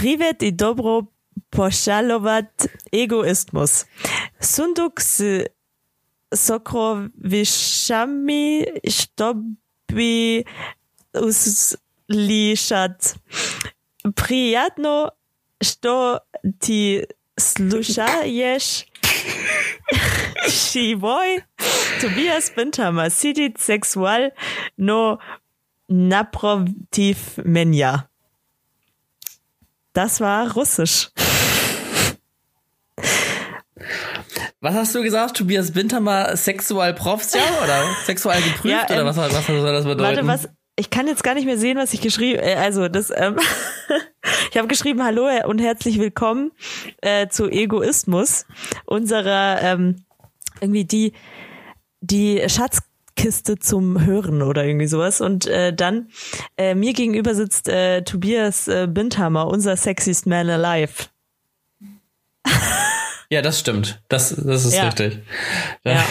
Privet i dobro pošalovat egoismus. Sunduk s sokrovišami štobi uslišat. Prijatno sto ti slušaješ Shivoj Tobias Bentham, sidit Sexual No Naprotiv Menja. Das war russisch. Was hast du gesagt? Tobias Wintermer sexual Profsja oder sexual geprüft ja, ähm, oder was, was soll das bedeuten? Warte, was, ich kann jetzt gar nicht mehr sehen, was ich geschrieben, äh, also das, ähm, ich habe geschrieben, hallo und herzlich willkommen äh, zu Egoismus, unserer ähm, irgendwie die die Schatzkiste zum Hören oder irgendwie sowas. Und äh, dann äh, mir gegenüber sitzt äh, Tobias äh, Bindhammer, unser sexiest man alive. Ja, das stimmt. Das, das ist ja. richtig. Ja.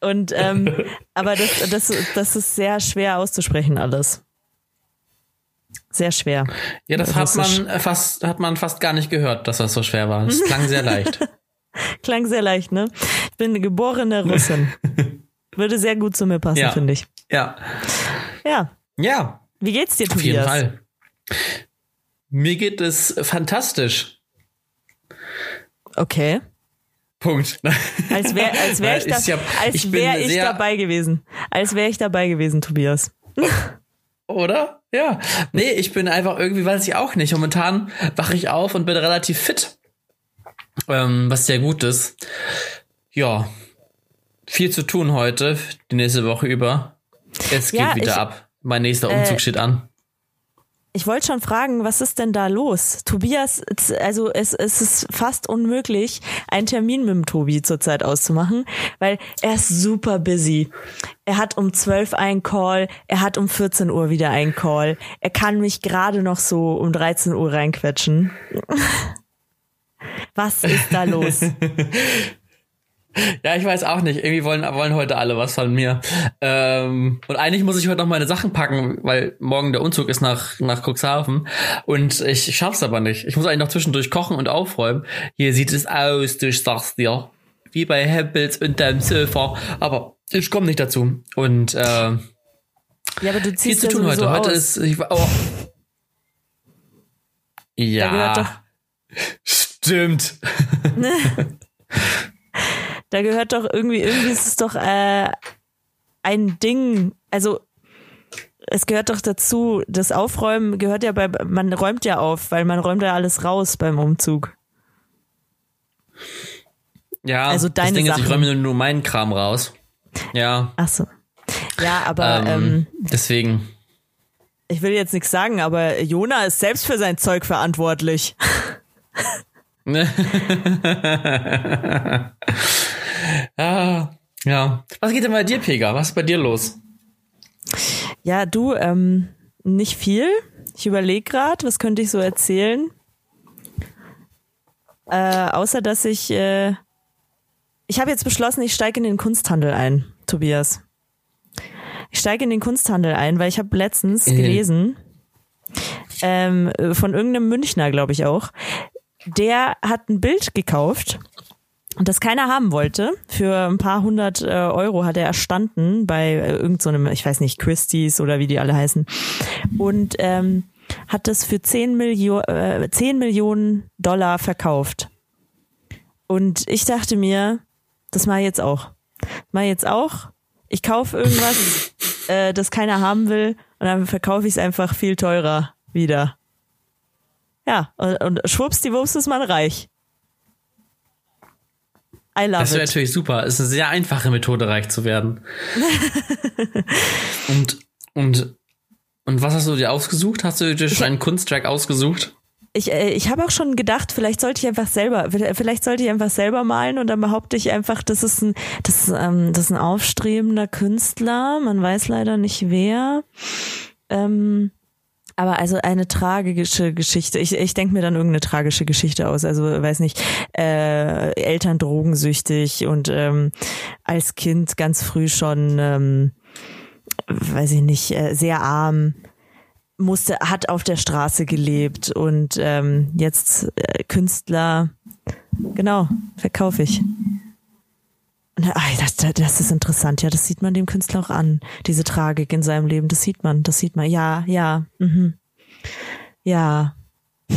Und ähm, aber das, das, das ist sehr schwer auszusprechen alles. Sehr schwer. Ja, das hat man fast, hat man fast gar nicht gehört, dass das so schwer war. Es klang sehr leicht. klang sehr leicht, ne? Ich bin eine geborene Russin. Würde sehr gut zu mir passen, ja. finde ich. Ja. Ja. Ja. Wie geht's dir, Tobias? Auf jeden Fall. Mir geht es fantastisch. Okay. Punkt. Als wäre als wär ich, da, ja, als ich, wär ich dabei gewesen. Als wäre ich dabei gewesen, Tobias. Oder? Ja. Nee, ich bin einfach irgendwie, weiß ich auch nicht. Momentan wache ich auf und bin relativ fit. Ähm, was sehr gut ist. Ja. Viel zu tun heute, die nächste Woche über. Es geht ja, wieder ich, ab. Mein nächster Umzug äh, steht an. Ich wollte schon fragen, was ist denn da los? Tobias, also es, es ist fast unmöglich, einen Termin mit dem Tobi zurzeit auszumachen, weil er ist super busy. Er hat um 12 einen Call, er hat um 14 Uhr wieder einen Call. Er kann mich gerade noch so um 13 Uhr reinquetschen. Was ist da los? Ja, ich weiß auch nicht. Irgendwie wollen, wollen heute alle was von mir. Ähm, und eigentlich muss ich heute noch meine Sachen packen, weil morgen der Umzug ist nach, nach Cuxhaven. Und ich schaff's aber nicht. Ich muss eigentlich noch zwischendurch kochen und aufräumen. Hier sieht es aus, du sagst dir. Wie bei Hempels unterm Sofa. Aber ich komme nicht dazu. Und äh, ja, aber du ziehst viel zu tun heute. Aus. Heute ist. Ich, oh. Ja. Stimmt. Da gehört doch irgendwie, irgendwie ist es doch äh, ein Ding, also es gehört doch dazu, das Aufräumen gehört ja bei, man räumt ja auf, weil man räumt ja alles raus beim Umzug. Ja, also deine das Ding Sachen. ist, ich räume nur meinen Kram raus. Ja. Ach so. Ja, aber ähm, ähm, deswegen. Ich will jetzt nichts sagen, aber Jona ist selbst für sein Zeug verantwortlich. ja, ja. Was geht denn bei dir, Pega? Was ist bei dir los? Ja, du, ähm, nicht viel. Ich überlege gerade, was könnte ich so erzählen? Äh, außer dass ich, äh, ich habe jetzt beschlossen, ich steige in den Kunsthandel ein, Tobias. Ich steige in den Kunsthandel ein, weil ich habe letztens gelesen, ähm, von irgendeinem Münchner, glaube ich auch, der hat ein Bild gekauft das keiner haben wollte. Für ein paar hundert äh, Euro hat er erstanden bei äh, irgendeinem, so ich weiß nicht, Christie's oder wie die alle heißen. Und ähm, hat das für 10, Millio äh, 10 Millionen Dollar verkauft. Und ich dachte mir, das mache ich jetzt auch. Mache ich jetzt auch. Ich kaufe irgendwas, äh, das keiner haben will, und dann verkaufe ich es einfach viel teurer wieder. Ja, und, und schwuppsdiwupps ist man reich. I love das wäre natürlich super. Es ist eine sehr einfache Methode, reich zu werden. und, und, und was hast du dir ausgesucht? Hast du dir schon einen Kunsttrack ausgesucht? Ich, äh, ich habe auch schon gedacht, vielleicht sollte ich einfach selber, vielleicht sollte ich einfach selber malen und dann behaupte ich einfach, das ist ein, das, ähm, das ist ein aufstrebender Künstler. Man weiß leider nicht wer. Ähm, aber also eine tragische Geschichte. Ich, ich denke mir dann irgendeine tragische Geschichte aus. Also weiß nicht, äh, Eltern drogensüchtig und ähm, als Kind ganz früh schon, ähm, weiß ich nicht, äh, sehr arm. musste, hat auf der Straße gelebt und ähm, jetzt äh, Künstler, genau, verkaufe ich. Das, das ist interessant, ja, das sieht man dem Künstler auch an, diese Tragik in seinem Leben, das sieht man, das sieht man, ja, ja, mhm. ja.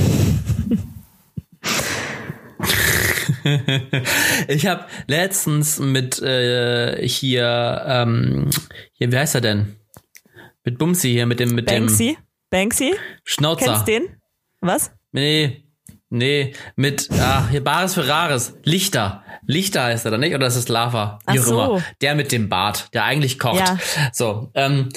ich habe letztens mit äh, hier, ähm, hier, wie heißt er denn? Mit Bumsi hier, mit dem, mit Banksy? dem. Banksy? Schnauzer. Kennst den? Was? Nee, nee, mit, ah, hier Bares Ferraris. Lichter. Lichter heißt er da nicht? Oder ist es Lava? Wie Ach so. immer. Der mit dem Bart, der eigentlich kocht. Ja. So, ähm,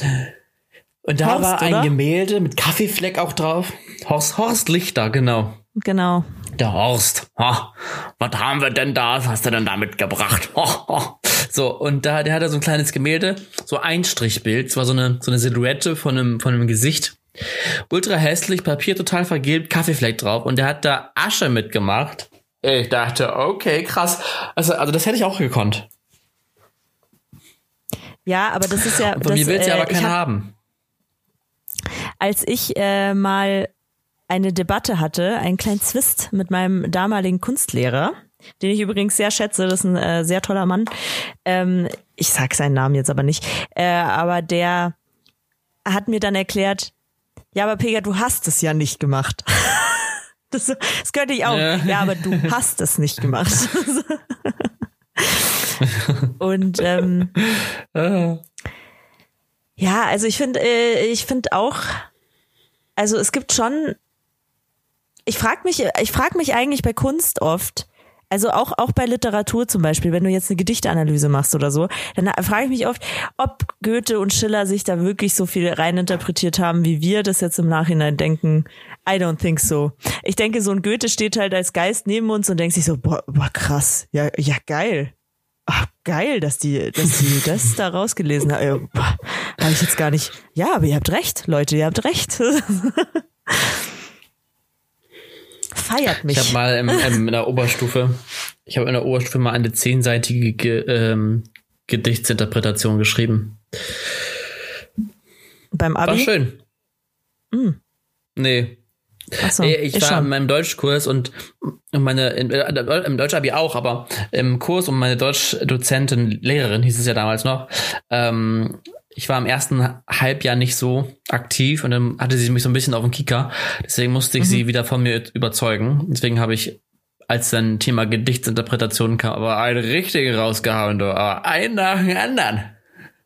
und da Horst, war ein oder? Gemälde mit Kaffeefleck auch drauf. Horst, Horst Lichter, genau. Genau. Der Horst. Ha, was haben wir denn da? Was hast du denn da mitgebracht? Ho, ho. So, und da, der hatte so ein kleines Gemälde, so ein Strichbild. Es war so eine, so eine Silhouette von einem, von einem Gesicht. Ultra hässlich, Papier total vergilbt, Kaffeefleck drauf. Und der hat da Asche mitgemacht. Ich dachte, okay, krass. Also, also das hätte ich auch gekonnt. Ja, aber das ist ja. Von das, mir willst du äh, aber keinen hab- haben. als ich äh, mal eine Debatte hatte, einen kleinen Zwist mit meinem damaligen Kunstlehrer, den ich übrigens sehr schätze, das ist ein äh, sehr toller Mann. Ähm, ich sag seinen Namen jetzt aber nicht, äh, aber der hat mir dann erklärt, ja, aber Pega, du hast es ja nicht gemacht. Das, das könnte ich auch. Ja. Ja, aber du hast es nicht gemacht. Und ähm, Äh, Ja, also ich finde, äh, ich finde auch, also es gibt schon, ich frage mich, ich frage mich eigentlich bei Kunst oft, also auch auch bei Literatur zum Beispiel, wenn du jetzt eine Gedichtanalyse machst oder so, dann frage ich mich oft, ob Goethe und Schiller sich da wirklich so viel reininterpretiert haben, wie wir das jetzt im Nachhinein denken. I don't think so. Ich denke, so ein Goethe steht halt als Geist neben uns und denkt sich so, boah, boah krass, ja, ja geil. Ach, geil, dass die, dass die das da rausgelesen haben. Äh, Habe ich jetzt gar nicht. Ja, aber ihr habt recht, Leute, ihr habt recht. Feiert mich. Ich habe mal im, im, in der Oberstufe, ich habe in der Oberstufe mal eine zehnseitige Ge, ähm, Gedichtsinterpretation geschrieben. Beim War Abi. schön. Nee. Achso, Nee, ich ich war in schon. meinem Deutschkurs und meine in, äh, im Deutschabi auch, aber im Kurs und meine Deutschdozentin, Lehrerin hieß es ja damals noch, ähm, ich war im ersten Halbjahr nicht so aktiv und dann hatte sie mich so ein bisschen auf den Kicker. Deswegen musste ich Mhm. sie wieder von mir überzeugen. Deswegen habe ich, als dann Thema Gedichtsinterpretation kam, aber einen richtigen rausgehauen, du, aber einen nach dem anderen.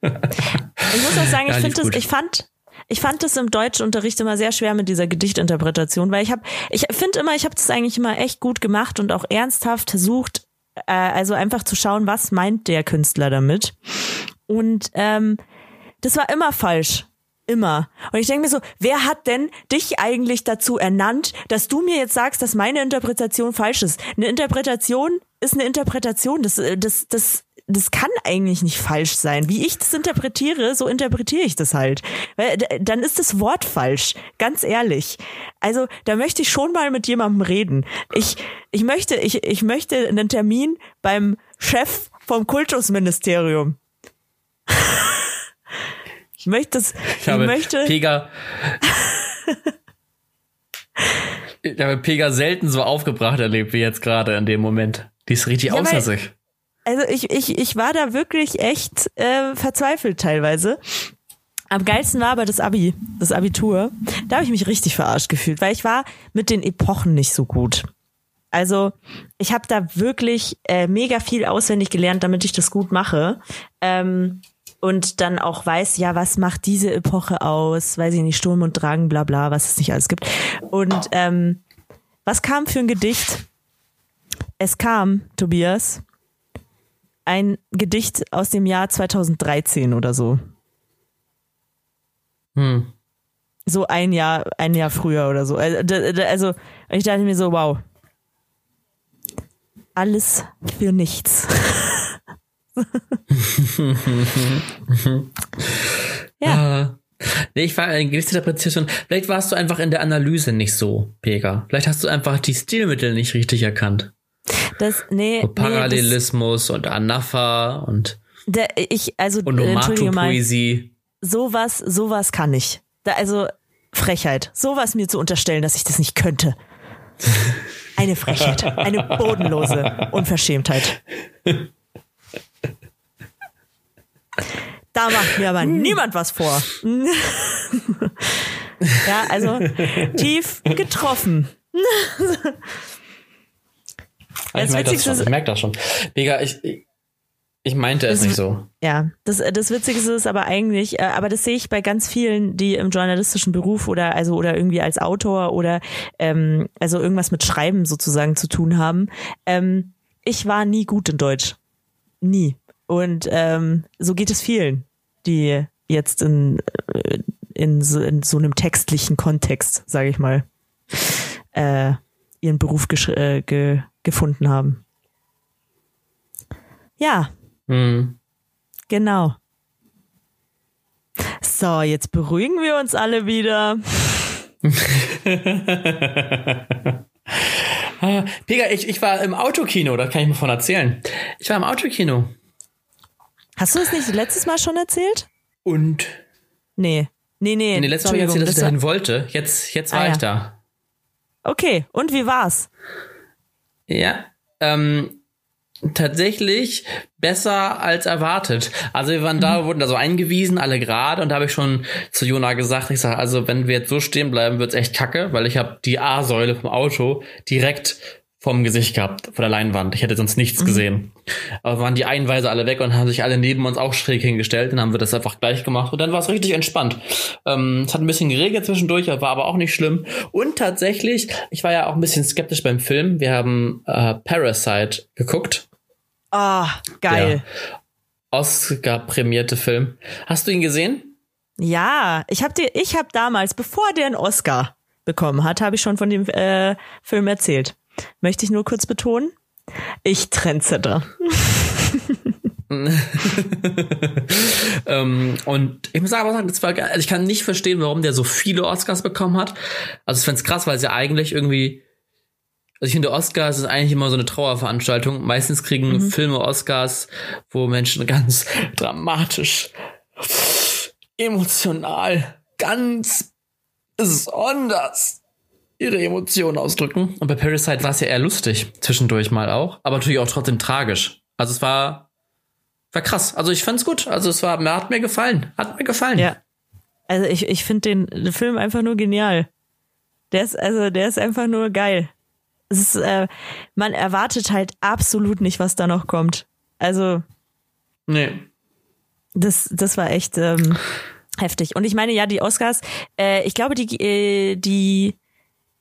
Ich muss auch sagen, ich Ja, lief finde das, ich fand, ich fand das im Deutschunterricht immer sehr schwer mit dieser Gedichtinterpretation, weil ich habe, ich finde immer, ich habe das eigentlich immer echt gut gemacht und auch ernsthaft versucht, äh, also einfach zu schauen, was meint der Künstler damit. Und ähm, das war immer falsch. Immer. Und ich denke mir so, wer hat denn dich eigentlich dazu ernannt, dass du mir jetzt sagst, dass meine Interpretation falsch ist? Eine Interpretation ist eine Interpretation. Das, äh, das, das, das kann eigentlich nicht falsch sein. Wie ich das interpretiere, so interpretiere ich das halt. Weil dann ist das Wort falsch. Ganz ehrlich. Also da möchte ich schon mal mit jemandem reden. Ich, ich möchte, ich, ich möchte einen Termin beim Chef vom Kultusministerium. Ich möchte das, ich, Ich habe möchte, Pega. ich habe Pega selten so aufgebracht erlebt wie jetzt gerade in dem Moment. Die ist richtig Ja, außer sich. also ich, ich, ich war da wirklich echt äh, verzweifelt teilweise. Am geilsten war aber das Abi, das Abitur. Da habe ich mich richtig verarscht gefühlt, weil ich war mit den Epochen nicht so gut. Also ich habe da wirklich äh, mega viel auswendig gelernt, damit ich das gut mache. Ähm, und dann auch weiß, ja, was macht diese Epoche aus? Weiß ich nicht, Sturm und Drang, bla bla, was es nicht alles gibt. Und ähm, was kam für ein Gedicht? Es kam, Tobias, ein Gedicht aus dem Jahr 2013 oder so. Hm. So ein Jahr, ein Jahr früher oder so. Also, d- also ich dachte mir so, wow. Alles für nichts. ja, Ah. Nee, ich war in Gedichtsinterpretation. Vielleicht warst du einfach in der Analyse nicht so, Pega. Vielleicht hast du einfach die Stilmittel nicht richtig erkannt. das, nee, So nee das, Parallelismus und Anapha und der, ich, also, äh, entschuldige mal, Onomatopoesie. sowas, sowas kann ich. Da, also, Frechheit, sowas mir zu unterstellen, dass ich das nicht könnte. Eine Frechheit, eine bodenlose Unverschämtheit. Da macht mir aber niemand was vor. ja, also tief getroffen. ich merke das, schon. ich merk das schon. Digga, ich, ich meinte es nicht so. Ja, das, das Witzigste ist aber eigentlich, äh, aber das sehe ich bei ganz vielen, die im journalistischen Beruf oder also oder irgendwie als Autor oder ähm, also irgendwas mit Schreiben sozusagen zu tun haben. Ähm, ich war nie gut in Deutsch. Nie. Und ähm, so geht es vielen, die jetzt in, äh, in, so, in so einem textlichen Kontext, sage ich mal, äh, ihren Beruf äh, ge gefunden haben. Ja, Mhm. Genau. So, jetzt beruhigen wir uns alle wieder. Pega, ich, ich war im Autokino, da kann ich mir von erzählen. Ich war im Autokino. Hast du es nicht letztes Mal schon erzählt? Und? Nee. Nee, nee. Nee, letztes Mal habe ich erzählt, dass ich dahin wollte. Jetzt, jetzt war ah, ich ja. da. Okay, und wie war's? Ja, ähm, tatsächlich besser als erwartet. Also wir waren da, mhm. wurden da so eingewiesen, alle gerade, und da habe ich schon zu Jona gesagt, ich sage, also wenn wir jetzt so stehen bleiben, wird's echt kacke, weil ich habe die A-Säule vom Auto direkt vom Gesicht gehabt, von der Leinwand. Ich hätte sonst nichts mhm. gesehen. Aber waren die Einweise alle weg und haben sich alle neben uns auch schräg hingestellt. Dann haben wir das einfach gleich gemacht und dann war es richtig entspannt. Ähm, es hat ein bisschen geregnet zwischendurch, war aber auch nicht schlimm. Und tatsächlich, ich war ja auch ein bisschen skeptisch beim Film. Wir haben äh, Parasite geguckt. Ah, oh, geil. Oscar-prämierte Film. Hast du ihn gesehen? Ja, ich habe dir, ich habe damals, bevor der einen Oscar bekommen hat, habe ich schon von dem äh, Film erzählt. Möchte ich nur kurz betonen. Ich Trendsetter. ähm, und ich muss aber sagen, das war. Also ich kann nicht verstehen, warum der so viele Oscars bekommen hat. Also ich find's krass, weil es ja eigentlich irgendwie also ich finde, Oscars ist eigentlich immer so eine Trauerveranstaltung. Meistens kriegen mhm. Filme Oscars, wo Menschen ganz dramatisch, emotional, ganz besonders ihre Emotionen ausdrücken. Und bei Parasite war es ja eher lustig, zwischendurch mal auch, aber natürlich auch trotzdem tragisch. Also es war, war krass. Also ich fand's gut. Also es war, mir hat mir gefallen. Hat mir gefallen. Ja. Also ich, ich finde den, den Film einfach nur genial. Der ist, also der ist einfach nur geil. Es ist, äh, man erwartet halt absolut nicht, was da noch kommt. Also. Nee. Das, das war echt ähm, heftig. Und ich meine, ja, die Oscars, äh, ich glaube, die, äh, die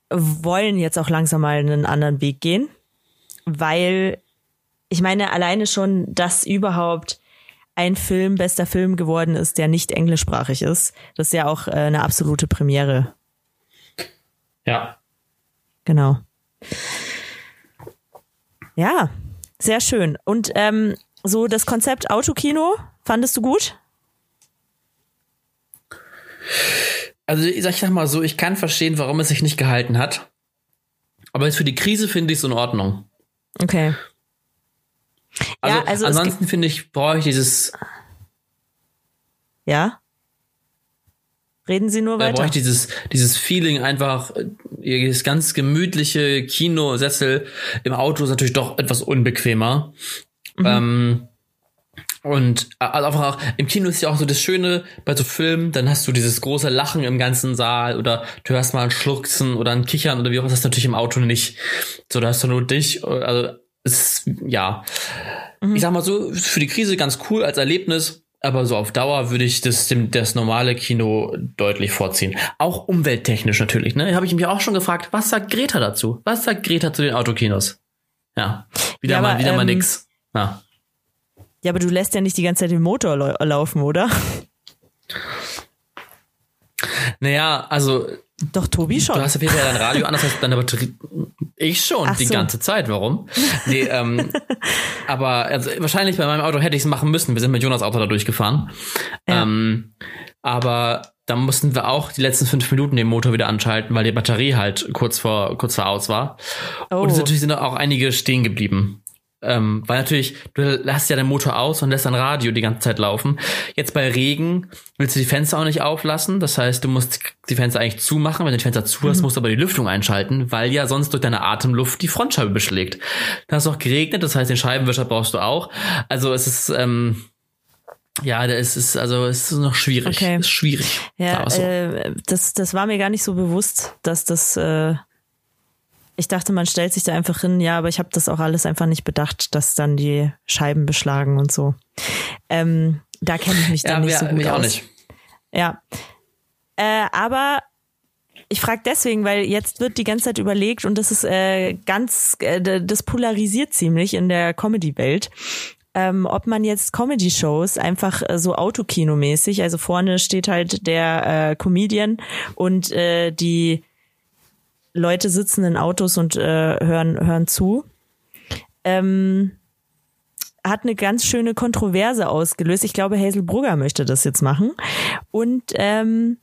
wollen jetzt auch langsam mal einen anderen Weg gehen, weil ich meine alleine schon, dass überhaupt ein Film bester Film geworden ist, der nicht englischsprachig ist, das ist ja auch äh, eine absolute Premiere. Ja. Genau. Ja, sehr schön. Und ähm, so das Konzept Autokino, fandest du gut? Also ich sag mal so, ich kann verstehen, warum es sich nicht gehalten hat. Aber jetzt für die Krise finde ich es in Ordnung. Okay. Also, ja, also ansonsten finde ich, brauche ich dieses. Ja? Reden Sie nur weiter. Da brauche ich dieses, dieses Feeling einfach, dieses ganz gemütliche Kinosessel im Auto ist natürlich doch etwas unbequemer. Mhm. Ähm, und also einfach auch, im Kino ist ja auch so das Schöne bei so Filmen, dann hast du dieses große Lachen im ganzen Saal oder du hörst mal ein Schluchzen oder ein Kichern oder wie auch immer, das ist natürlich im Auto nicht. So, da hast du nur dich, also ist, ja. Mhm. Ich sag mal so, für die Krise ganz cool als Erlebnis, aber so auf Dauer würde ich das, dem, das normale Kino deutlich vorziehen. Auch umwelttechnisch natürlich, ne? Habe ich mich auch schon gefragt, was sagt Greta dazu? Was sagt Greta zu den Autokinos? Ja, wieder ja, mal, aber, wieder ähm, mal nix. Ja. Ja, aber du lässt ja nicht die ganze Zeit den Motor laufen, oder? Naja, also. Doch, Tobi schon. Du hast auf jeden Fall dein Radio an, das heißt deine Batterie. Ich schon, Ach die so. ganze Zeit. Warum? Nee, ähm, aber also, wahrscheinlich bei meinem Auto hätte ich es machen müssen. Wir sind mit Jonas Auto da durchgefahren. Ja. Ähm, aber dann mussten wir auch die letzten fünf Minuten den Motor wieder anschalten, weil die Batterie halt kurz vor, kurz vor aus war. Oh. Und es natürlich sind auch einige stehen geblieben. Ähm, weil natürlich, du lässt ja den Motor aus und lässt dein Radio die ganze Zeit laufen. Jetzt bei Regen willst du die Fenster auch nicht auflassen. Das heißt, du musst die Fenster eigentlich zumachen. Wenn du die Fenster zu hast, mhm. musst du aber die Lüftung einschalten, weil ja sonst durch deine Atemluft die Frontscheibe beschlägt. Dann hast du auch geregnet, das heißt, den Scheibenwischer brauchst du auch. Also es ist, ähm, ja, es ist also es ist noch schwierig. Okay. Es ist schwierig. Ja, so. äh, das das war mir gar nicht so bewusst, dass das. Äh, ich dachte, man stellt sich da einfach hin. Ja, aber ich habe das auch alles einfach nicht bedacht, dass dann die Scheiben beschlagen und so. Ähm, da kenne ich mich dann ja, nicht ja, so gut mich aus. Auch nicht. Ja, äh, aber ich frage deswegen, weil jetzt wird die ganze Zeit überlegt und das ist äh, ganz, äh, das polarisiert ziemlich in der Comedy-Welt ähm, ob man jetzt Comedy-Shows einfach äh, so Autokino-mäßig, also vorne steht halt der äh, Comedian und äh, die Leute sitzen in Autos und äh, hören, hören zu. Ähm, hat eine ganz schöne Kontroverse ausgelöst. Ich glaube, Hazel Brugger möchte das jetzt machen. Und ähm,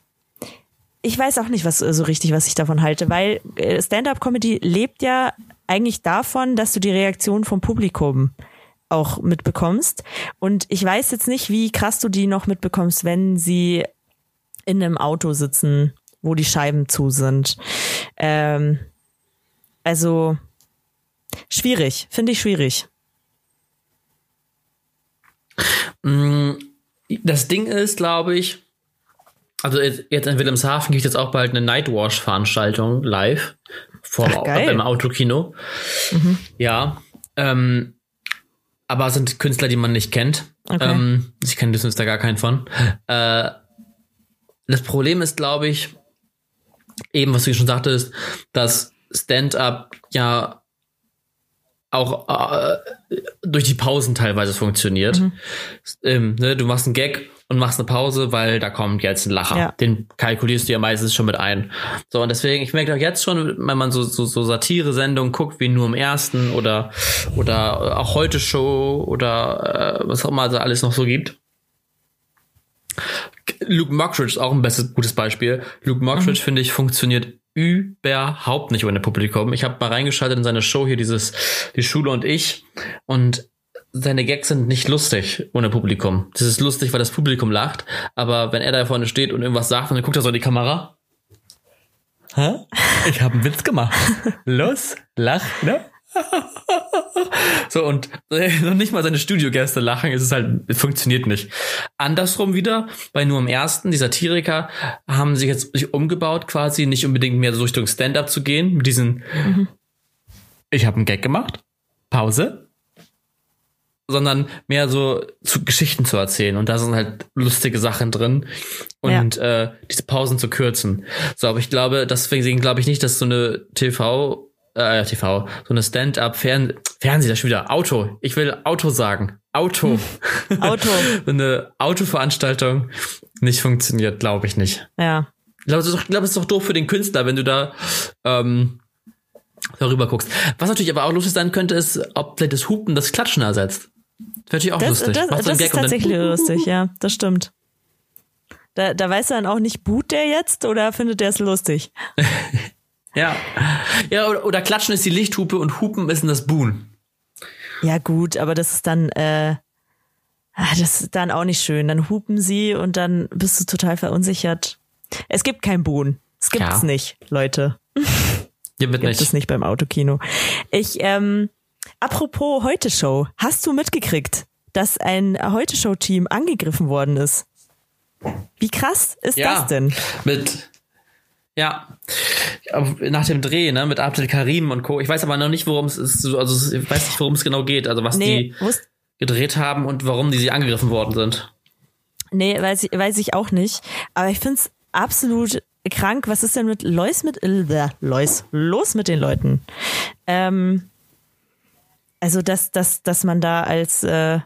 ich weiß auch nicht, was so richtig, was ich davon halte, weil äh, Stand-up-Comedy lebt ja eigentlich davon, dass du die Reaktion vom Publikum auch mitbekommst. Und ich weiß jetzt nicht, wie krass du die noch mitbekommst, wenn sie in einem Auto sitzen, wo die Scheiben zu sind. Ähm, also schwierig, finde ich schwierig. Mm, das Ding ist, glaube ich, also jetzt in Wilhelmshaven gibt es jetzt auch bald eine Nightwash-Veranstaltung live vor Ach, beim Autokino. Mhm. Ja. Ähm, aber sind Künstler, die man nicht kennt. Okay. Ähm, ich kenne Disney da gar keinen von. Äh, das Problem ist, glaube ich, eben, was du schon sagtest, dass Stand-up ja auch äh, durch die Pausen teilweise funktioniert. Mhm. Ähm, ne, du machst einen Gag und machst eine Pause, weil da kommt jetzt ein Lacher. Ja. Den kalkulierst du ja meistens schon mit ein. So, und deswegen, ich merke auch jetzt schon, wenn man so, so, so Satire-Sendungen guckt, wie nur im ersten oder, oder auch heute Show oder äh, was auch immer da alles noch so gibt. Luke Mockridge ist auch ein bestes, gutes Beispiel. Luke Mockridge, mhm. finde ich, funktioniert überhaupt nicht ohne Publikum. Ich habe mal reingeschaltet in seine Show hier, dieses Die Schule und ich. Und seine Gags sind nicht lustig ohne Publikum. Das ist lustig, weil das Publikum lacht, aber wenn er da vorne steht und irgendwas sagt und dann guckt er so in die Kamera. Hä? Ich habe einen Witz gemacht. Los, lach, ne? so und noch nicht mal seine Studiogäste lachen, ist es halt, es funktioniert nicht. Andersrum wieder, bei nur im ersten, die Satiriker haben sich jetzt sich umgebaut quasi, nicht unbedingt mehr so Richtung Stand-up zu gehen, mit diesen, mhm. ich habe einen Gag gemacht, Pause, sondern mehr so zu Geschichten zu erzählen. Und da sind halt lustige Sachen drin. Und ja. äh, diese Pausen zu kürzen. So, aber ich glaube, deswegen glaube ich nicht, dass so eine TV, äh, TV, so eine Stand-up-Fern Fernseh, das schon wieder Auto. Ich will Auto sagen. Auto. Auto. so eine Autoveranstaltung nicht funktioniert, glaube ich nicht. Ja. Ich glaube, es ist, glaub, es ist doch doof für den Künstler, wenn du da ähm, darüber guckst. Was natürlich aber auch lustig sein könnte, ist, ob vielleicht das Hupen das Klatschen ersetzt. Das wäre natürlich auch das, lustig. Das, das, das ist tatsächlich lustig, ja, das stimmt. Da, da weiß er dann auch nicht, boot der jetzt oder findet der es lustig? ja. Ja, oder, oder, Klatschen ist die Lichthupe und Hupen ist das Buhn. Ja, gut, aber das ist dann, äh, ah, das ist dann auch nicht schön. Dann hupen sie und dann bist du total verunsichert. Es gibt kein Buhn. Es gibt's ja. nicht, Leute. Gibt nicht. es nicht beim Autokino. Ich, ähm, Apropos Heute-Show, hast du mitgekriegt, dass ein Heute-Show-Team angegriffen worden ist? Wie krass ist ja, das denn? Mit ja, nach dem Dreh, ne, mit Abdel Karim und Co. Ich weiß aber noch nicht, worum es ist, also ich weiß nicht, worum es genau geht, also was nee, die gedreht haben und warum die sie angegriffen worden sind. Nee, weiß ich, weiß ich auch nicht. Aber ich find's absolut krank. Was ist denn mit Lois mit äh, Lois los mit den Leuten? Ähm, also, dass, dass, dass man da als, äh,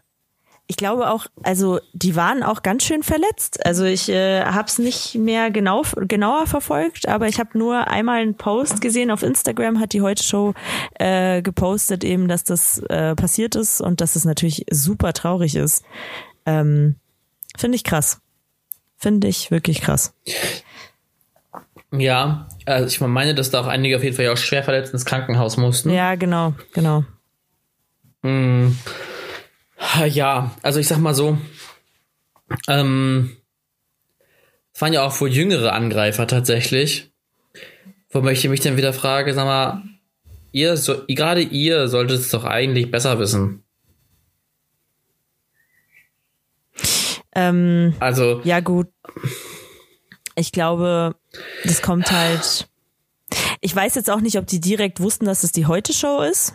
ich glaube auch, also die waren auch ganz schön verletzt. Also ich äh, habe es nicht mehr genau, genauer verfolgt, aber ich habe nur einmal einen Post gesehen auf Instagram, hat die Heute Show äh, gepostet eben, dass das äh, passiert ist und dass es natürlich super traurig ist. Ähm, Finde ich krass. Finde ich wirklich krass. Ja, also ich meine, dass da auch einige auf jeden Fall ja auch schwer verletzt ins Krankenhaus mussten. Ja, genau, genau. Mm, ja, also ich sag mal so, ähm, es waren ja auch wohl jüngere Angreifer tatsächlich. Wobei ich mich dann wieder frage, sag mal, ihr, so, gerade ihr solltet es doch eigentlich besser wissen. Ähm, Also, ja, gut. Ich glaube, das kommt halt. Ich weiß jetzt auch nicht, ob die direkt wussten, dass es die Heute-Show ist.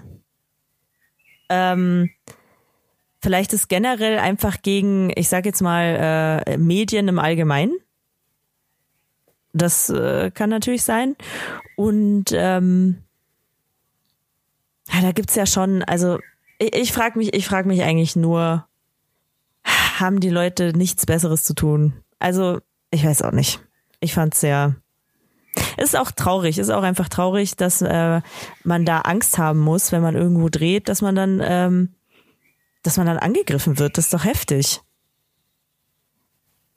Ähm, vielleicht ist generell einfach gegen, ich sag jetzt mal, äh, Medien im Allgemeinen. Das äh, kann natürlich sein. Und ähm, ja, da gibt's ja schon, also ich, ich frage mich, ich frage mich eigentlich nur, haben die Leute nichts Besseres zu tun? Also, ich weiß auch nicht. Ich fand's sehr. Ist auch traurig, ist auch einfach traurig, dass äh, man da Angst haben muss, wenn man irgendwo dreht, dass man dann, ähm, dass man dann angegriffen wird. Das ist doch heftig.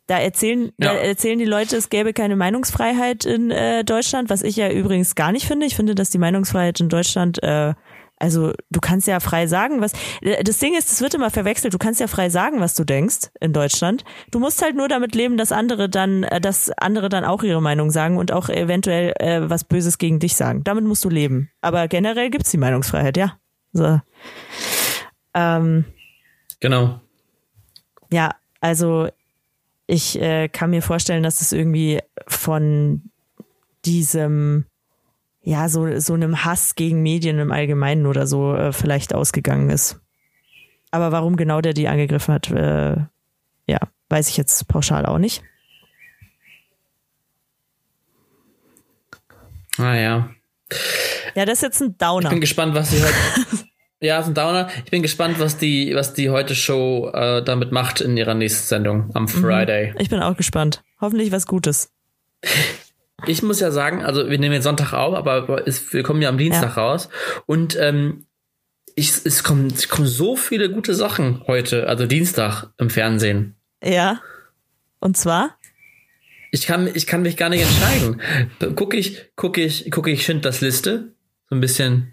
Da erzählen, Ja. da erzählen die Leute, es gäbe keine Meinungsfreiheit in äh, Deutschland, was ich ja übrigens gar nicht finde. Ich finde, dass die Meinungsfreiheit in Deutschland, äh, also du kannst ja frei sagen, was. äh, Das Ding ist, es wird immer verwechselt. Du kannst ja frei sagen, was du denkst in Deutschland. Du musst halt nur damit leben, dass andere dann, äh, dass andere dann auch ihre Meinung sagen und auch eventuell äh, was Böses gegen dich sagen. Damit musst du leben. Aber generell gibt's die Meinungsfreiheit, ja. So. Ähm, genau. ja, also ich äh, kann mir vorstellen, dass es irgendwie von diesem, ja, so, so einem Hass gegen Medien im Allgemeinen oder so äh, vielleicht ausgegangen ist. Aber warum genau der die angegriffen hat, äh, ja, weiß ich jetzt pauschal auch nicht. Ah ja. Ja, das ist jetzt ein Downer. Ich bin gespannt, was sie heute. ja, ist ein Downer. Ich bin gespannt, was die, was die heute Show äh, damit macht in ihrer nächsten Sendung am Friday. Ich bin auch gespannt. Hoffentlich was Gutes. Ich muss ja sagen, also wir nehmen jetzt Sonntag auf, aber es, wir kommen ja am Dienstag raus. Und ähm, ich, es, kommen, es kommen so viele gute Sachen heute, also Dienstag im Fernsehen. Ja. Und zwar? Ich kann, ich kann mich gar nicht entscheiden. Gucke ich, gucke ich, gucke ich Schindlers Liste. So ein bisschen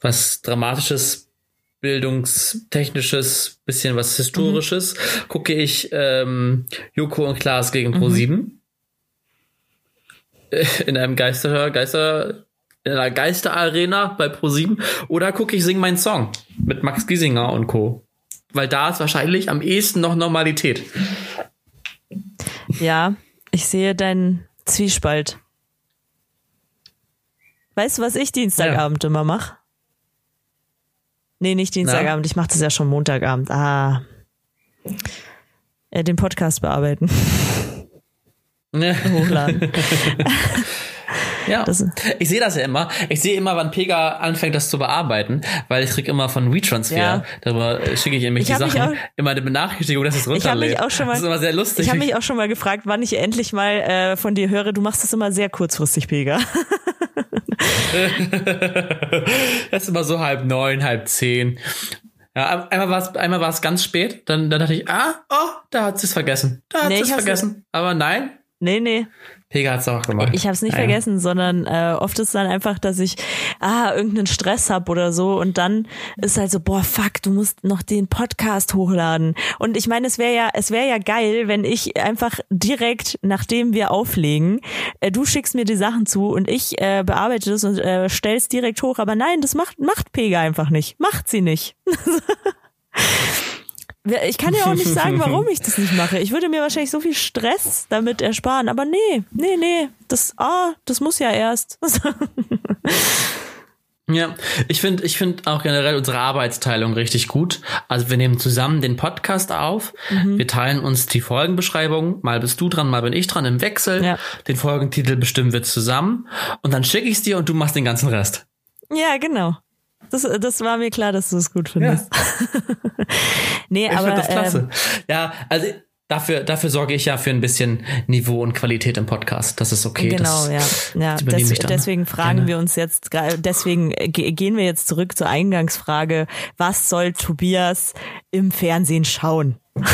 was Dramatisches, Bildungstechnisches, bisschen was Historisches. Gucke ich ähm, Joko und Klaas gegen Pro7. Äh, In einem Geister, Geister, in einer Geisterarena bei Pro7. Oder gucke ich Sing meinen Song mit Max Giesinger und Co. Weil da ist wahrscheinlich am ehesten noch Normalität. Ja, ich sehe deinen Zwiespalt. Weißt du, was ich Dienstagabend immer mache? Nee, nicht Dienstagabend, ich mache das ja schon Montagabend. Ah. Äh, den Podcast bearbeiten, hochladen. Ja, ich sehe das ja immer. Ich sehe immer, wann Pega anfängt, das zu bearbeiten, weil ich krieg immer von WeTransfer, Ja. darüber schicke ich Ich die Sachen, auch- immer eine Benachrichtigung, dass es Ich runterlädt. mich auch schon mal, das ist immer sehr lustig. ich habe mich auch schon mal gefragt, wann ich endlich mal äh, von dir höre. Du machst das immer sehr kurzfristig, Pega. das ist immer so halb neun, halb zehn. Ja, einmal war es einmal war es ganz spät, dann, dann dachte ich, ah, oh, da hat sie es vergessen. Da hat Nee, sie es vergessen. Aber nein, Nee, nee, Pega hat es auch gemacht. ich habe es nicht ja. vergessen, sondern äh, oft ist dann einfach, dass ich ah irgendeinen Stress hab oder so und dann ist halt so boah fuck, du musst noch den Podcast hochladen und ich meine, es wäre ja es wäre ja geil, wenn ich einfach direkt nachdem wir auflegen, äh, du schickst mir die Sachen zu und ich äh, bearbeite das und äh, stell's direkt hoch, aber nein, das macht macht Pega einfach nicht, macht sie nicht. Ich kann ja auch nicht sagen, warum ich das nicht mache. Ich würde mir wahrscheinlich so viel Stress damit ersparen, aber nee, nee, nee, das, ah, das muss ja erst. Ja, ich finde ich finde auch generell unsere Arbeitsteilung richtig gut. Also wir nehmen zusammen den Podcast auf, Mhm. wir teilen uns die Folgenbeschreibung, mal bist du dran, mal bin ich dran im Wechsel. Ja. Den Folgentitel bestimmen wir zusammen und dann schicke ich es dir und du machst den ganzen Rest. ja, genau. Das, das war mir klar, dass du es gut findest. nee, Ich aber finde das klasse. ähm, ja, also dafür, dafür sorge ich ja für ein bisschen Niveau und Qualität im Podcast. Das ist okay. genau, das, ja. ja. das ich dann deswegen fragen gerne. wir uns jetzt, deswegen ge- gehen wir jetzt zurück zur Eingangsfrage. Was soll Tobias im Fernsehen schauen?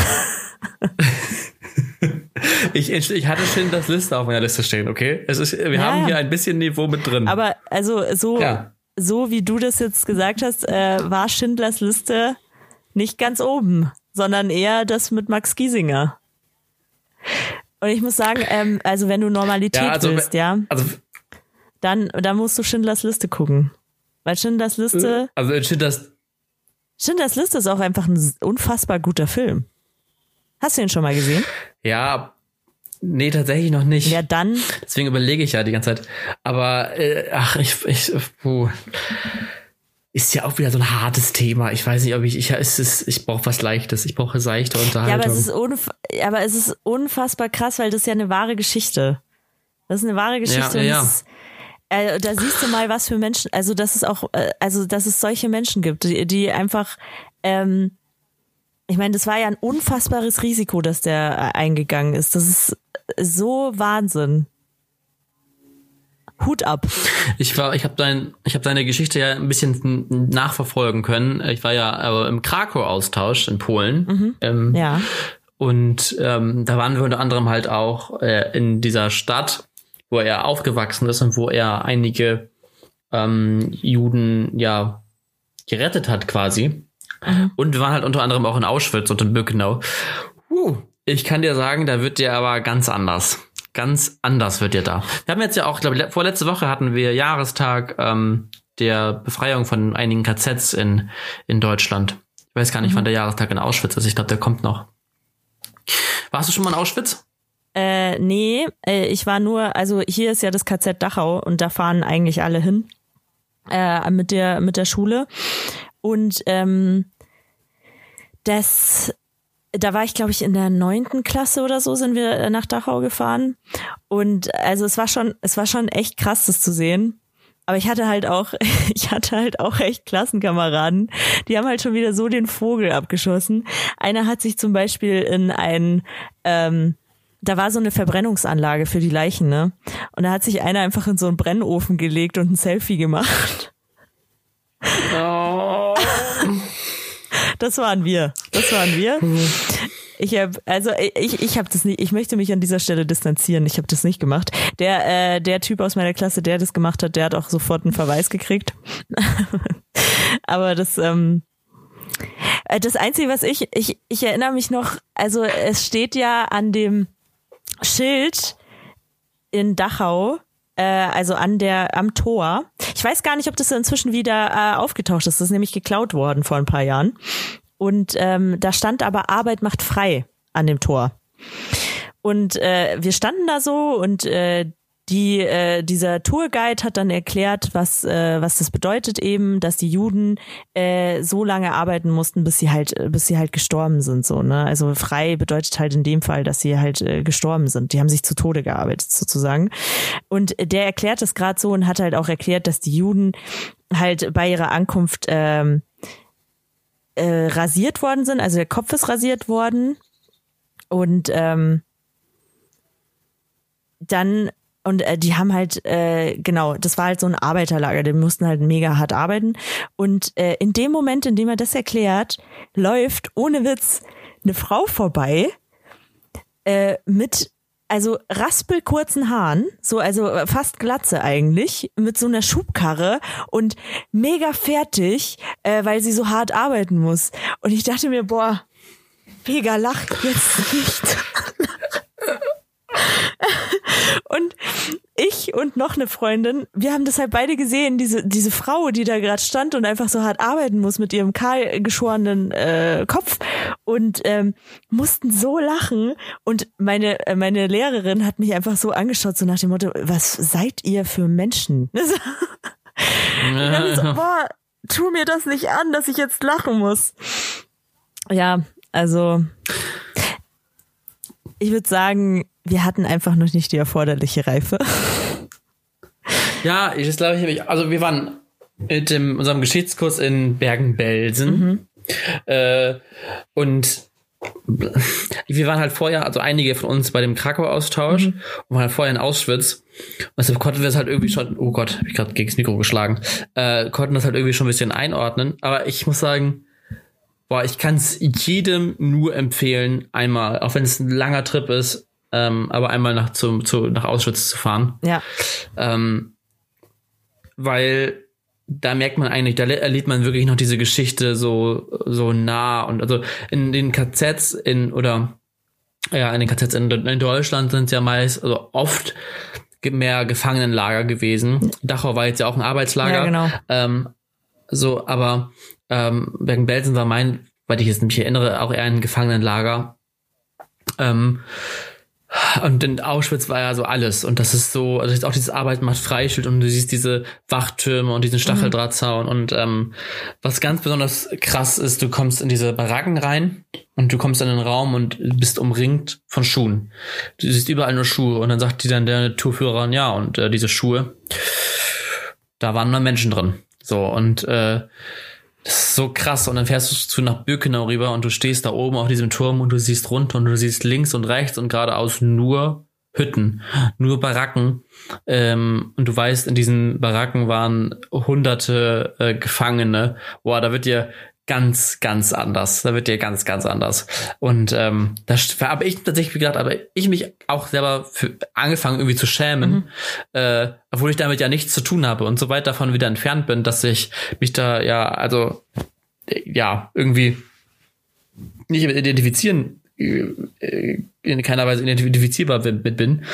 Ich, ich hatte schon das Liste auf meiner Liste stehen, okay? Es ist, wir Ja, haben hier ein bisschen Niveau mit drin. Aber also so, Ja. so wie du das jetzt gesagt hast, äh, war Schindlers Liste nicht ganz oben, sondern eher das mit Max Giesinger. Und ich muss sagen, ähm, also wenn du Normalität ja, also, willst, ja, also, dann, dann musst du Schindlers Liste gucken. Weil Schindlers Liste. Äh, also Schindlers. Schindlers Liste ist auch einfach ein unfassbar guter Film. Hast du ihn schon mal gesehen? Ja, nee, tatsächlich noch nicht. Ja, dann. Deswegen überlege ich ja die ganze Zeit. Aber, äh, ach, ich, ich, puh. Ist ja auch wieder so ein hartes Thema. Ich weiß nicht, ob ich, ich, ist es, ich brauche was Leichtes. Ich brauche seichte Unterhaltung. Ja, aber es ist, unf aber es ist unfassbar krass, weil das ist ja eine wahre Geschichte. Das ist eine wahre Geschichte. Ja, ja, ja. Ist, äh, da siehst du mal, was für Menschen, also dass es auch, äh, also dass es solche Menschen gibt, die, die einfach, ähm, ich meine, das war ja ein unfassbares Risiko, dass der äh, eingegangen ist. Das ist so Wahnsinn. Hut ab. Ich war, ich habe dein, ich habe deine Geschichte ja ein bisschen nachverfolgen können. Ich war ja äh, im Krakau-Austausch in Polen. Mhm. Ähm, ja. Und ähm, da waren wir unter anderem halt auch äh, in dieser Stadt, wo er aufgewachsen ist und wo er einige ähm, Juden ja gerettet hat quasi. Mhm. Und wir waren halt unter anderem auch in Auschwitz und in Birkenau. Uh, ich kann dir sagen, da wird dir aber ganz anders. Ganz anders wird dir da. Wir haben jetzt ja auch, glaube ich, vorletzte Woche hatten wir Jahrestag ähm, der Befreiung von einigen KZs in, in Deutschland. Ich weiß gar nicht, mhm. wann der Jahrestag in Auschwitz ist. Ich glaube, der kommt noch. Warst du schon mal in Auschwitz? Äh, nee, äh, ich war nur, also hier ist ja das KZ Dachau und da fahren eigentlich alle hin äh, mit der mit der Schule und ähm, das da war ich, glaube ich, in der neunten Klasse oder so sind wir nach Dachau gefahren. Und also es war schon, es war schon echt krass, das zu sehen. Aber ich hatte halt auch, ich hatte halt auch echt Klassenkameraden, die haben halt schon wieder so den Vogel abgeschossen. Einer hat sich zum Beispiel in ein, ähm, da war so eine Verbrennungsanlage für die Leichen, ne? Und da hat sich einer einfach in so einen Brennofen gelegt und ein Selfie gemacht. Oh. Das waren wir. Das waren wir. Ich habe also ich ich habe das nicht. Ich möchte mich an dieser Stelle distanzieren. Ich habe das nicht gemacht. Der äh, der Typ aus meiner Klasse, der das gemacht hat, der hat auch sofort einen Verweis gekriegt. Aber das ähm, äh, das einzige, was ich ich ich erinnere mich noch. Also es steht ja an dem Schild in Dachau äh, also an der am Tor. Ich weiß gar nicht, ob das inzwischen wieder äh, aufgetaucht ist. Das ist nämlich geklaut worden vor ein paar Jahren. Und ähm, da stand aber Arbeit macht frei an dem Tor. Und äh, wir standen da so und äh, die, äh, dieser Tourguide hat dann erklärt, was, äh, was das bedeutet eben, dass die Juden äh, so lange arbeiten mussten, bis sie halt, bis sie halt gestorben sind. So, ne? Also frei bedeutet halt in dem Fall, dass sie halt äh, gestorben sind. Die haben sich zu Tode gearbeitet, sozusagen. Und der erklärt es gerade so und hat halt auch erklärt, dass die Juden halt bei ihrer Ankunft ähm, äh, rasiert worden sind, also der Kopf ist rasiert worden. Und ähm, dann und äh, die haben halt, äh, genau, das war halt so ein Arbeiterlager, die mussten halt mega hart arbeiten. Und äh, in dem Moment, in dem er das erklärt, läuft ohne Witz eine Frau vorbei äh, mit also raspelkurzen Haaren, so also fast Glatze eigentlich, mit so einer Schubkarre und mega fertig, äh, weil sie so hart arbeiten muss. Und ich dachte mir, boah, mega lach jetzt nicht. und ich und noch eine Freundin, wir haben das halt beide gesehen, diese, diese Frau, die da gerade stand und einfach so hart arbeiten muss mit ihrem kahl geschorenen äh, Kopf und ähm, mussten so lachen und meine, äh, meine Lehrerin hat mich einfach so angeschaut, so nach dem Motto, was seid ihr für Menschen? so, boah, tu mir das nicht an, dass ich jetzt lachen muss. Ja, also ich würde sagen, wir hatten einfach noch nicht die erforderliche Reife. Ja, ich glaube ich, also wir waren mit dem, unserem Geschichtskurs in Bergen-Belsen mhm. äh, und wir waren halt vorher, also einige von uns bei dem Krakau-Austausch mhm. und waren halt vorher in Auschwitz. Und deshalb konnten wir es halt irgendwie schon, oh Gott, hab ich gerade gegen das Mikro geschlagen, äh, konnten das halt irgendwie schon ein bisschen einordnen. Aber ich muss sagen, boah, ich kann es jedem nur empfehlen, einmal, auch wenn es ein langer Trip ist, ähm, aber einmal nach, zum, zu, nach Auschwitz zu fahren. Ja. Ähm, weil da merkt man eigentlich, da erlebt man wirklich noch diese Geschichte so, so nah und also in den KZs in, oder, ja, in den KZs in, in Deutschland sind es ja meist, also oft mehr Gefangenenlager gewesen. Dachau war jetzt ja auch ein Arbeitslager. Ja, genau. Ähm, so, aber ähm, Bergen-Belsen war mein, weil ich jetzt mich erinnere, auch eher ein Gefangenenlager. Ähm, und in Auschwitz war ja so alles. Und das ist so, also auch dieses Arbeit macht Freischild und du siehst diese Wachtürme und diesen Stacheldrahtzaun. Mhm. Und ähm, was ganz besonders krass ist, du kommst in diese Baracken rein und du kommst in den Raum und bist umringt von Schuhen. Du siehst überall nur Schuhe. Und dann sagt die dann der Tourführer, ja, und äh, diese Schuhe, da waren nur Menschen drin. So, und äh, das ist so krass. Und dann fährst du nach Birkenau rüber und du stehst da oben auf diesem Turm und du siehst runter und du siehst links und rechts und geradeaus nur Hütten, nur Baracken. Ähm, und du weißt, in diesen Baracken waren hunderte äh, Gefangene. Boah, da wird dir ganz, ganz anders. Da wird dir ganz, ganz anders. Und ähm, da habe ich tatsächlich gedacht, aber ich mich auch selber für, angefangen irgendwie zu schämen, mhm. äh, obwohl ich damit ja nichts zu tun habe und so weit davon wieder entfernt bin, dass ich mich da ja, also ja, irgendwie nicht identifizieren, äh, in keiner Weise identifizierbar mit bin.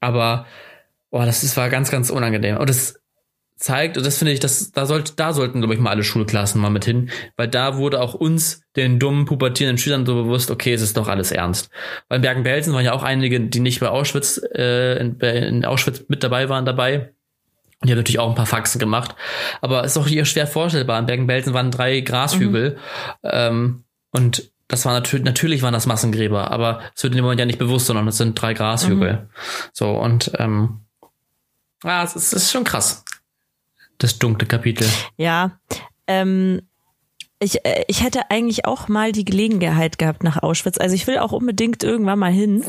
Aber boah, das ist, war ganz, ganz unangenehm. Und das zeigt, und das finde ich, das, da sollte, da sollten, glaube ich, mal alle Schulklassen mal mit hin, weil da wurde auch uns, den dummen, pubertierenden Schülern so bewusst, okay, es ist doch alles ernst. Weil in Bergen-Belsen waren ja auch einige, die nicht bei Auschwitz, äh, in, in Auschwitz mit dabei waren dabei. Die haben natürlich auch ein paar Faxen gemacht. Aber es ist auch hier schwer vorstellbar. In Bergen-Belsen waren drei Grashügel. Mhm. Ähm, und das war natürlich, natürlich waren das Massengräber, aber es wird in dem Moment ja nicht bewusst, sondern es sind drei Grashügel. Mhm. So, und ähm, ja, es ist, es ist schon krass das dunkle Kapitel. Ja, ähm, ich, äh, ich hätte eigentlich auch mal die Gelegenheit gehabt nach Auschwitz. Also ich will auch unbedingt irgendwann mal hin.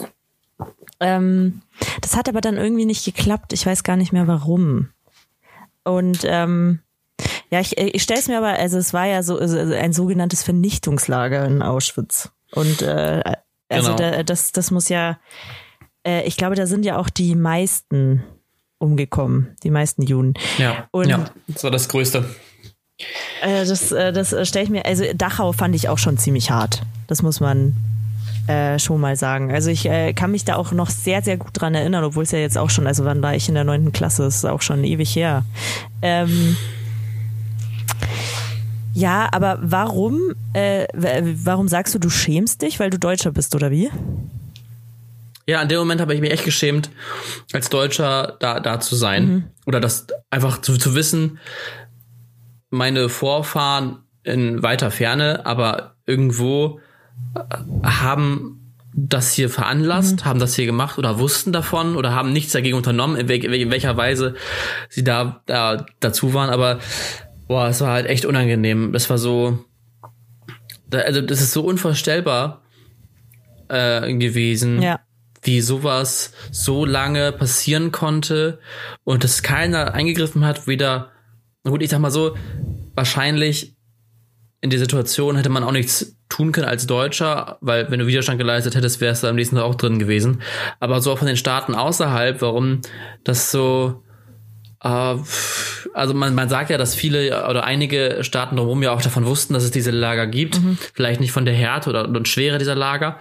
Ähm, das hat aber dann irgendwie nicht geklappt. Ich weiß gar nicht mehr warum. Und ähm, ja, ich, ich stelle es mir aber, also es war ja so also ein sogenanntes Vernichtungslager in Auschwitz. Und äh, also genau. da, das, das muss ja, äh, ich glaube, da sind ja auch die meisten umgekommen, die meisten Juden. Ja, und ja das war das Größte. Äh, das äh, das äh, stelle ich mir, also Dachau fand ich auch schon ziemlich hart. Das muss man äh, schon mal sagen. Also ich äh, kann mich da auch noch sehr, sehr gut dran erinnern, obwohl es ja jetzt auch schon, also wann war ich in der neunten Klasse, das ist auch schon ewig her. Ähm, ja, aber warum, äh, warum sagst du, du schämst dich, weil du Deutscher bist, oder wie? Ja, in dem Moment habe ich mich echt geschämt, als Deutscher da, da zu sein. Mhm. Oder das einfach zu, zu wissen, meine Vorfahren in weiter Ferne, aber irgendwo äh, haben das hier veranlasst, mhm. haben das hier gemacht oder wussten davon oder haben nichts dagegen unternommen, in, wel in welcher Weise sie da, da dazu waren. Aber boah, es war halt echt unangenehm. Es war so, also das ist so unvorstellbar äh, gewesen. Ja wie sowas so lange passieren konnte und dass keiner eingegriffen hat, weder, gut, ich sag mal so, wahrscheinlich in der Situation hätte man auch nichts tun können als Deutscher, weil wenn du Widerstand geleistet hättest, wärst du am nächsten Tag auch drin gewesen. Aber so auch von den Staaten außerhalb, warum das so also man, man sagt ja, dass viele oder einige Staaten drumherum ja auch davon wussten, dass es diese Lager gibt. Mhm. Vielleicht nicht von der Härte oder und Schwere dieser Lager,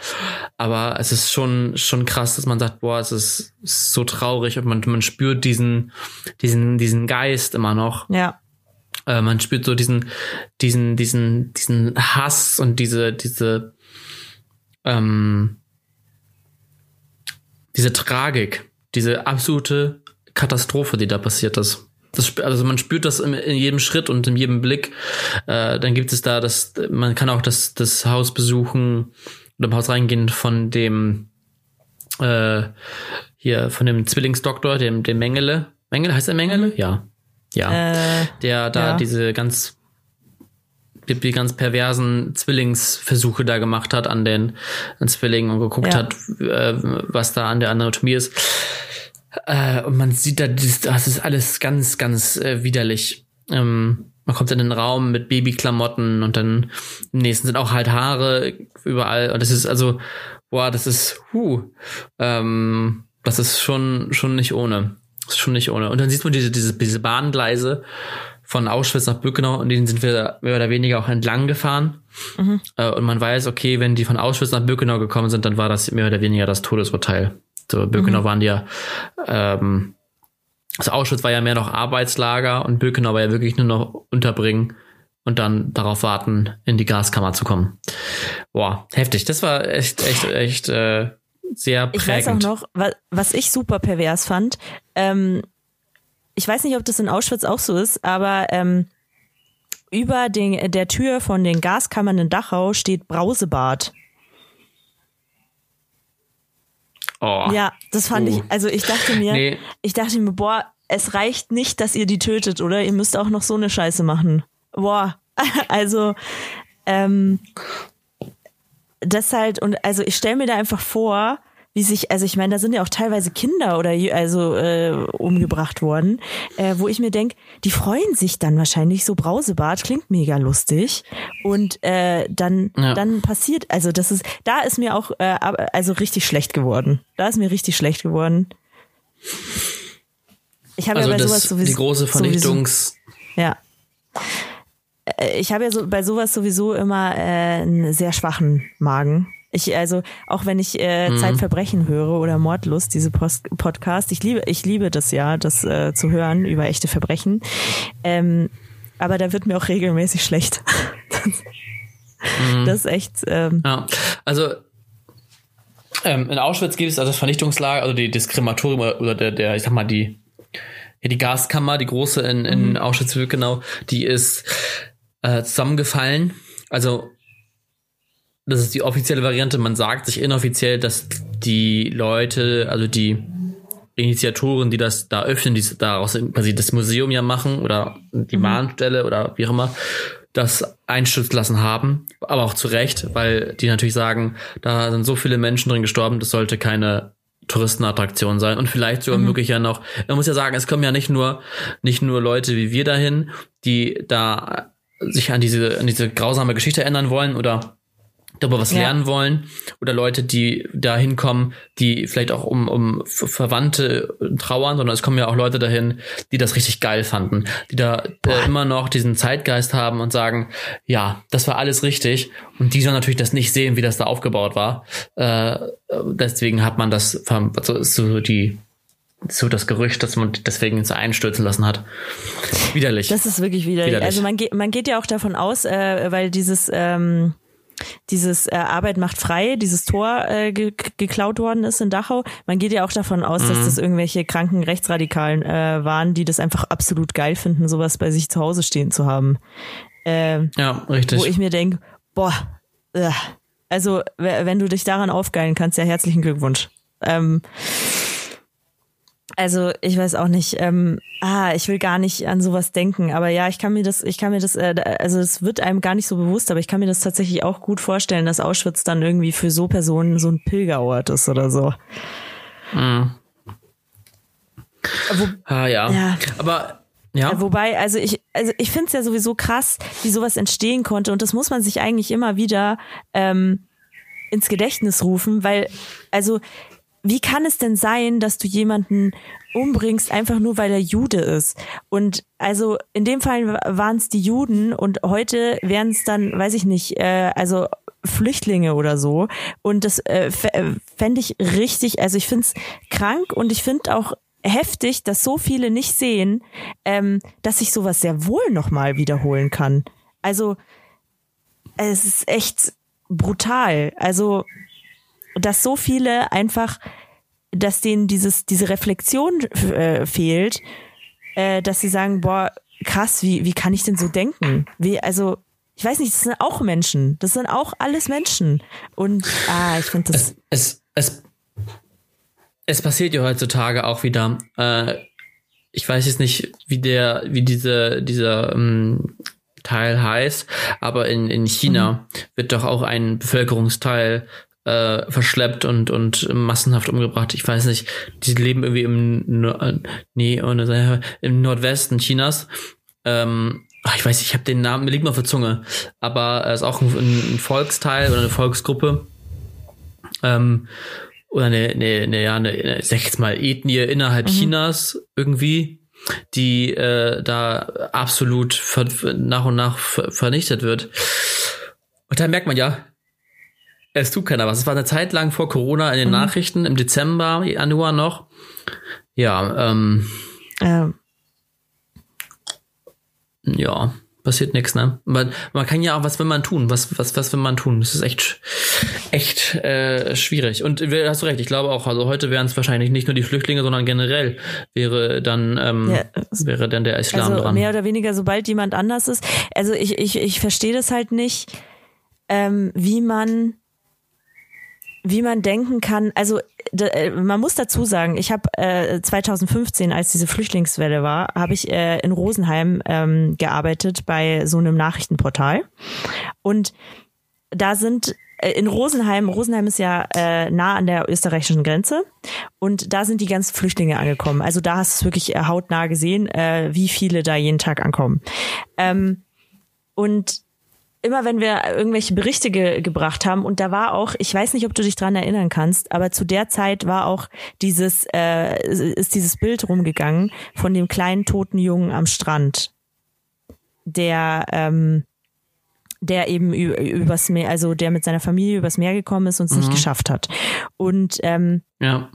aber es ist schon schon krass, dass man sagt, boah, es ist so traurig und man man spürt diesen diesen diesen Geist immer noch. Ja. Äh, man spürt so diesen diesen diesen diesen Hass und diese diese ähm, diese Tragik, diese absolute Katastrophe, die da passiert ist. Das, also man spürt das in, in, jedem Schritt und in jedem Blick. Äh, dann gibt es da das, man kann auch das, das Haus besuchen oder im Haus reingehen von dem äh, hier von dem Zwillingsdoktor, dem, dem Mengele. Mengele, heißt er Mengele? Mhm. Ja. Ja. Äh, der da ja. diese ganz die, die ganz perversen Zwillingsversuche da gemacht hat an den an Zwillingen und geguckt ja. hat, äh, was da an der Anatomie ist. Äh, und man sieht da, das ist alles ganz, ganz äh, widerlich. Ähm, man kommt in den Raum mit Babyklamotten und dann im nächsten sind auch halt Haare überall. Und das ist also, boah, das ist, huh, ähm, das ist schon, schon nicht ohne. Das ist schon nicht ohne. Und dann sieht man diese, diese, diese Bahngleise von Auschwitz nach Birkenau und den sind wir mehr oder weniger auch entlang gefahren. Mhm. Äh, und man weiß, okay, wenn die von Auschwitz nach Birkenau gekommen sind, dann war das mehr oder weniger das Todesurteil. So, Birkenau mhm. waren ja, ähm, also Auschwitz war ja mehr noch Arbeitslager und Birkenau war ja wirklich nur noch unterbringen und dann darauf warten, in die Gaskammer zu kommen. Boah, heftig. Das war echt, echt, echt äh, sehr prägend. Ich weiß auch noch, was ich super pervers fand. Ähm, ich weiß nicht, ob das in Auschwitz auch so ist, aber ähm, über den, der Tür von den Gaskammern in Dachau steht Brausebad. Oh. Ja, das fand uh. ich, also ich dachte mir, nee. ich dachte mir, boah, es reicht nicht, dass ihr die tötet, oder? Ihr müsst auch noch so eine Scheiße machen. Boah, also, ähm, das halt, und also ich stelle mir da einfach vor, wie sich, also ich meine, da sind ja auch teilweise Kinder oder also äh, umgebracht worden, äh, wo ich mir denke, die freuen sich dann wahrscheinlich so Brausebart, klingt mega lustig und äh, dann ja. dann passiert, also das ist, da ist mir auch äh, also richtig schlecht geworden, da ist mir richtig schlecht geworden. Ich habe also ja bei das, sowas sowieso die große Vernichtungs sowieso, ja äh, ich habe ja so bei sowas sowieso immer äh, einen sehr schwachen Magen. Ich, also, auch wenn ich äh, mhm. Zeitverbrechen höre oder Mordlust, diese Post Podcast, ich liebe, ich liebe das ja, das äh, zu hören über echte Verbrechen. Ähm, aber da wird mir auch regelmäßig schlecht. mhm. Das ist echt. Ähm, ja, also ähm, in Auschwitz gibt es also das Vernichtungslager, also die, das Krematorium oder der, der, ich sag mal, die, ja, die Gaskammer, die große in, in mhm. Auschwitz-Birkenau, die ist äh, zusammengefallen. Also das ist die offizielle Variante. Man sagt sich inoffiziell, dass die Leute, also die Initiatoren, die das da öffnen, die daraus quasi das Museum ja machen oder die mhm. Mahnstelle oder wie auch immer, das einstürzen lassen haben. Aber auch zu Recht, weil die natürlich sagen, da sind so viele Menschen drin gestorben, das sollte keine Touristenattraktion sein und vielleicht sogar mhm. möglich ja noch. Man muss ja sagen, es kommen ja nicht nur nicht nur Leute wie wir dahin, die da sich an diese an diese grausame Geschichte ändern wollen oder darüber was ja. lernen wollen oder Leute, die da hinkommen, die vielleicht auch um, um Verwandte trauern, sondern es kommen ja auch Leute dahin, die das richtig geil fanden, die da äh, immer noch diesen Zeitgeist haben und sagen, ja, das war alles richtig und die sollen natürlich das nicht sehen, wie das da aufgebaut war. Äh, deswegen hat man das, also so die so das Gerücht, dass man deswegen so einstürzen lassen hat. Widerlich. Das ist wirklich widerlich. widerlich. Also man geht, man geht ja auch davon aus, äh, weil dieses ähm, dieses äh, Arbeit macht frei, dieses Tor äh, ge geklaut worden ist in Dachau. Man geht ja auch davon aus, mhm. dass das irgendwelche kranken Rechtsradikalen äh, waren, die das einfach absolut geil finden, sowas bei sich zu Hause stehen zu haben. Äh, ja, richtig. Wo ich mir denke, boah, äh, also wenn du dich daran aufgeilen kannst, ja herzlichen Glückwunsch. Ähm, also ich weiß auch nicht, ähm, ah, ich will gar nicht an sowas denken, aber ja, ich kann mir das, ich kann mir das, äh, also es wird einem gar nicht so bewusst, aber ich kann mir das tatsächlich auch gut vorstellen, dass Auschwitz dann irgendwie für so Personen so ein Pilgerort ist oder so. Mhm. Wo, ah, ja. ja. Aber ja. Wobei, also ich, also ich finde es ja sowieso krass, wie sowas entstehen konnte. Und das muss man sich eigentlich immer wieder ähm, ins Gedächtnis rufen, weil, also wie kann es denn sein, dass du jemanden umbringst, einfach nur weil er Jude ist? Und also in dem Fall waren es die Juden und heute wären es dann, weiß ich nicht, äh, also Flüchtlinge oder so. Und das äh, äh fände ich richtig, also ich finde es krank und ich finde auch heftig, dass so viele nicht sehen, ähm, dass sich sowas sehr wohl nochmal wiederholen kann. Also es ist echt brutal. Also dass so viele einfach, dass denen dieses, diese Reflexion äh, fehlt, äh, dass sie sagen, boah, krass, wie, wie kann ich denn so denken? Wie, also, ich weiß nicht, das sind auch Menschen. Das sind auch alles Menschen. Und ah, ich finde das. Es, es, es, es passiert ja heutzutage auch wieder. Äh, ich weiß jetzt nicht, wie der, wie diese, dieser ähm, Teil heißt, aber in, in China mhm. wird doch auch ein Bevölkerungsteil äh, verschleppt und und massenhaft umgebracht. Ich weiß nicht, die leben irgendwie im äh, nee, ohne, im Nordwesten Chinas. Ähm, ach, ich weiß, nicht, ich habe den Namen, mir liegt mal auf der Zunge, aber er ist auch ein, ein Volksteil oder eine Volksgruppe. Ähm, oder eine, eine, eine, ja, eine, sag ich jetzt mal, Ethnie innerhalb mhm. Chinas irgendwie. die äh, da absolut nach und nach ver vernichtet wird. Und da merkt man ja, es tut keiner was. Es war eine Zeit lang vor Corona in den mhm. Nachrichten, im Dezember, Januar noch. Ja, ähm. Ähm. Ja passiert nichts, ne? Man, man kann ja auch, was will man tun? Was, was, was will man tun? Das ist echt, echt äh, schwierig. Und hast du recht, ich glaube auch, also heute wären es wahrscheinlich nicht nur die Flüchtlinge, sondern generell wäre dann, ähm, ja, wäre dann der Islam also dran. Mehr oder weniger, sobald jemand anders ist. Also ich, ich, ich verstehe das halt nicht, ähm, wie man wie man denken kann, also äh, man muss dazu sagen, ich habe äh, 2015, als diese Flüchtlingswelle war, habe ich äh, in Rosenheim ähm, gearbeitet bei so einem Nachrichtenportal. Und da sind äh, in Rosenheim, Rosenheim ist ja äh, nah an der österreichischen Grenze und da sind die ganzen Flüchtlinge angekommen. Also da hast du es wirklich äh, hautnah gesehen, äh, wie viele da jeden Tag ankommen. Ähm, und immer wenn wir irgendwelche Berichte ge gebracht haben und da war auch, ich weiß nicht, ob du dich dran erinnern kannst, aber zu der Zeit war auch dieses, äh, ist dieses Bild rumgegangen von dem kleinen toten Jungen am Strand, der, ähm, der eben übers Meer, also der mit seiner Familie übers Meer gekommen ist und es mhm. nicht geschafft hat. Und ähm, ja.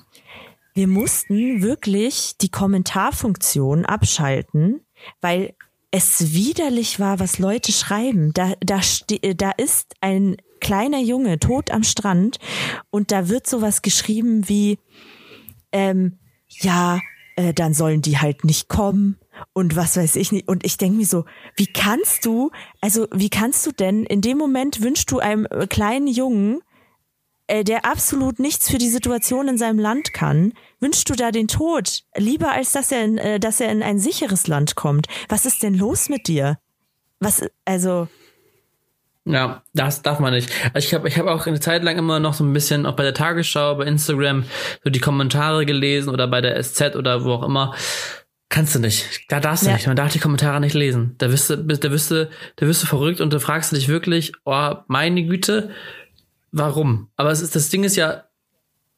wir mussten wirklich die Kommentarfunktion abschalten, weil es widerlich war, was Leute schreiben. Da, da, da ist ein kleiner Junge tot am Strand und da wird sowas geschrieben wie, ähm, ja, äh, dann sollen die halt nicht kommen und was weiß ich nicht. Und ich denke mir so, wie kannst du, also wie kannst du denn, in dem Moment wünschst du einem kleinen Jungen, äh, der absolut nichts für die Situation in seinem Land kann, wünschst du da den Tod? Lieber als dass er in, äh, dass er in ein sicheres Land kommt. Was ist denn los mit dir? Was, also. Ja, das darf man nicht. Also ich habe ich hab auch eine Zeit lang immer noch so ein bisschen, auch bei der Tagesschau, bei Instagram, so die Kommentare gelesen oder bei der SZ oder wo auch immer. Kannst du nicht. Da darfst du ja. nicht. Man darf die Kommentare nicht lesen. Da wirst du, da wirst du, da wirst du verrückt und da fragst du dich wirklich, oh, meine Güte, warum? Aber es ist, das Ding ist ja,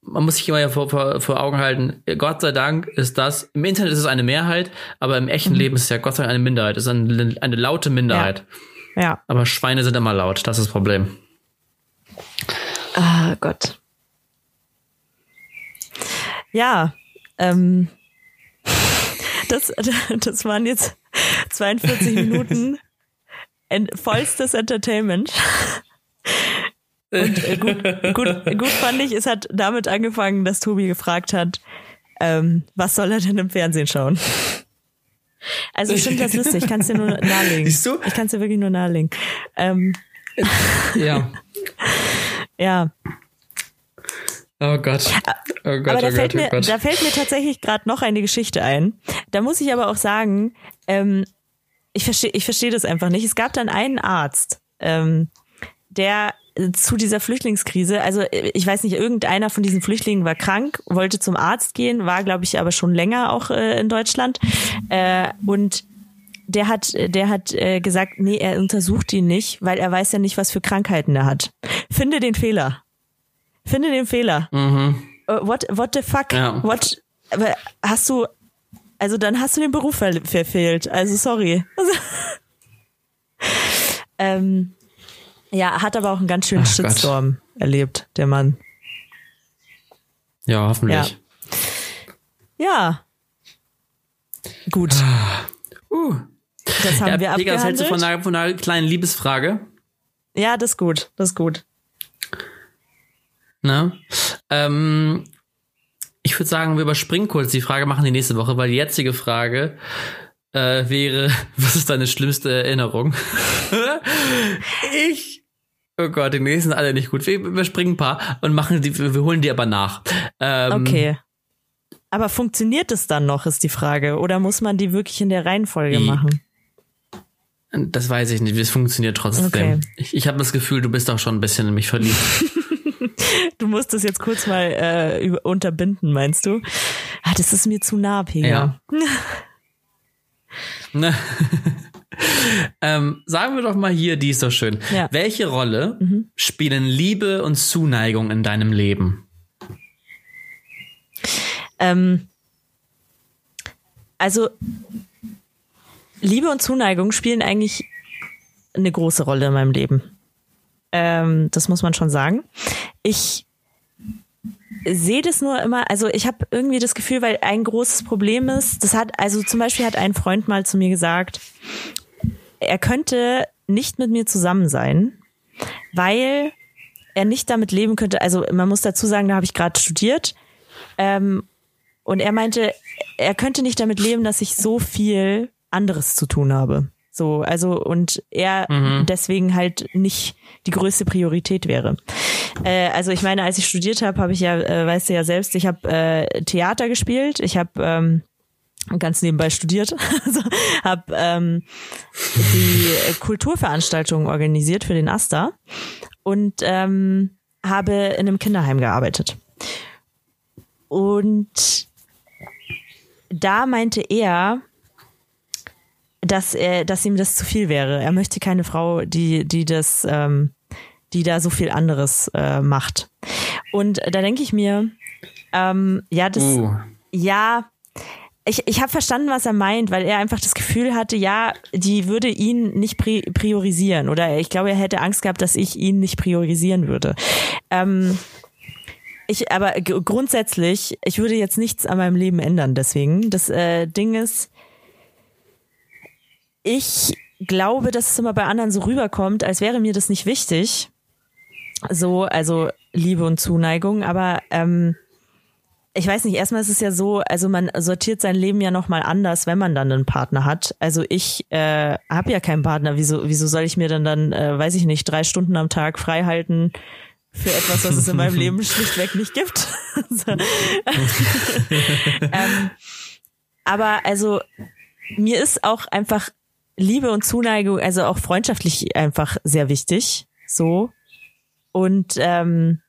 man muss sich immer ja vor, vor, vor Augen halten, Gott sei Dank ist das, im Internet ist es eine Mehrheit, aber im echten mhm. Leben ist es ja Gott sei Dank eine Minderheit. Es ist eine, eine laute Minderheit. Ja. ja. Aber Schweine sind immer laut, das ist das Problem. Ah, Gott. Ja, ähm, das, das waren jetzt 42 Minuten vollstes Entertainment. Und äh, gut, gut, gut fand ich, es hat damit angefangen, dass Tobi gefragt hat, ähm, was soll er denn im Fernsehen schauen? Also ich finde das lustig, ich kann es dir nur nahelegen. Siehst du? Ich kann es dir wirklich nur nahelegen. Ähm, ja. ja. Oh Gott. Oh Gott, aber da, oh fällt Gott, oh mir, Gott. da fällt mir tatsächlich gerade noch eine Geschichte ein. Da muss ich aber auch sagen, ähm, ich verstehe ich versteh das einfach nicht. Es gab dann einen Arzt, ähm, der zu dieser Flüchtlingskrise, also ich weiß nicht, irgendeiner von diesen Flüchtlingen war krank, wollte zum Arzt gehen, war, glaube ich, aber schon länger auch äh, in Deutschland. Äh, und der hat, der hat äh, gesagt, nee, er untersucht ihn nicht, weil er weiß ja nicht, was für Krankheiten er hat. Finde den Fehler. Finde den Fehler. Mhm. Uh, what, what the fuck? Ja. What, hast du, also dann hast du den Beruf ver verfehlt. Also sorry. ähm, ja, hat aber auch einen ganz schönen Ach Shitstorm Gott. erlebt, der Mann. Ja, hoffentlich. Ja. ja. Gut. Ah. Uh. Das haben ja, wir Pega, was hältst du von einer, von einer kleinen Liebesfrage? Ja, das ist gut. Das ist gut. Na? Ähm, ich würde sagen, wir überspringen kurz die Frage, machen die nächste Woche, weil die jetzige Frage äh, wäre, was ist deine schlimmste Erinnerung? ich Oh Gott, die nächsten sind alle nicht gut. Wir überspringen ein paar und machen die, wir holen die aber nach. Ähm, okay. Aber funktioniert es dann noch, ist die Frage. Oder muss man die wirklich in der Reihenfolge machen? Das weiß ich nicht. Es funktioniert trotzdem. Okay. Ich, ich habe das Gefühl, du bist auch schon ein bisschen in mich verliebt. du musst das jetzt kurz mal äh, unterbinden, meinst du? Ah, das ist mir zu nah, Pega. Ja. ähm, sagen wir doch mal hier, die ist doch schön. Ja. Welche Rolle mhm. spielen Liebe und Zuneigung in deinem Leben? Ähm, also Liebe und Zuneigung spielen eigentlich eine große Rolle in meinem Leben. Ähm, das muss man schon sagen. Ich sehe das nur immer, also ich habe irgendwie das Gefühl, weil ein großes Problem ist, das hat, also zum Beispiel hat ein Freund mal zu mir gesagt, er könnte nicht mit mir zusammen sein, weil er nicht damit leben könnte, also man muss dazu sagen, da habe ich gerade studiert ähm, und er meinte, er könnte nicht damit leben, dass ich so viel anderes zu tun habe. So, also und er mhm. deswegen halt nicht die größte Priorität wäre. Äh, also ich meine, als ich studiert habe, habe ich ja, äh, weißt du ja selbst, ich habe äh, Theater gespielt, ich habe ähm, ganz nebenbei studiert, also habe ähm, die Kulturveranstaltungen organisiert für den Asta und ähm, habe in einem Kinderheim gearbeitet. Und da meinte er, dass er, dass ihm das zu viel wäre. Er möchte keine Frau, die, die das, ähm, die da so viel anderes äh, macht. Und da denke ich mir, ähm, ja, das, uh. ja, ich, ich habe verstanden, was er meint, weil er einfach das Gefühl hatte, ja, die würde ihn nicht priorisieren. Oder ich glaube, er hätte Angst gehabt, dass ich ihn nicht priorisieren würde. Ähm, ich, aber grundsätzlich, ich würde jetzt nichts an meinem Leben ändern, deswegen. Das äh, Ding ist, ich glaube, dass es immer bei anderen so rüberkommt, als wäre mir das nicht wichtig. So, also Liebe und Zuneigung, aber ähm, ich weiß nicht, erstmal ist es ja so, also man sortiert sein Leben ja nochmal anders, wenn man dann einen Partner hat. Also ich äh, habe ja keinen Partner, wieso, wieso soll ich mir dann dann, äh, weiß ich nicht, drei Stunden am Tag frei halten für etwas, was es in meinem Leben schlichtweg nicht gibt? ähm, aber also mir ist auch einfach Liebe und Zuneigung, also auch freundschaftlich einfach sehr wichtig. So. Und ähm,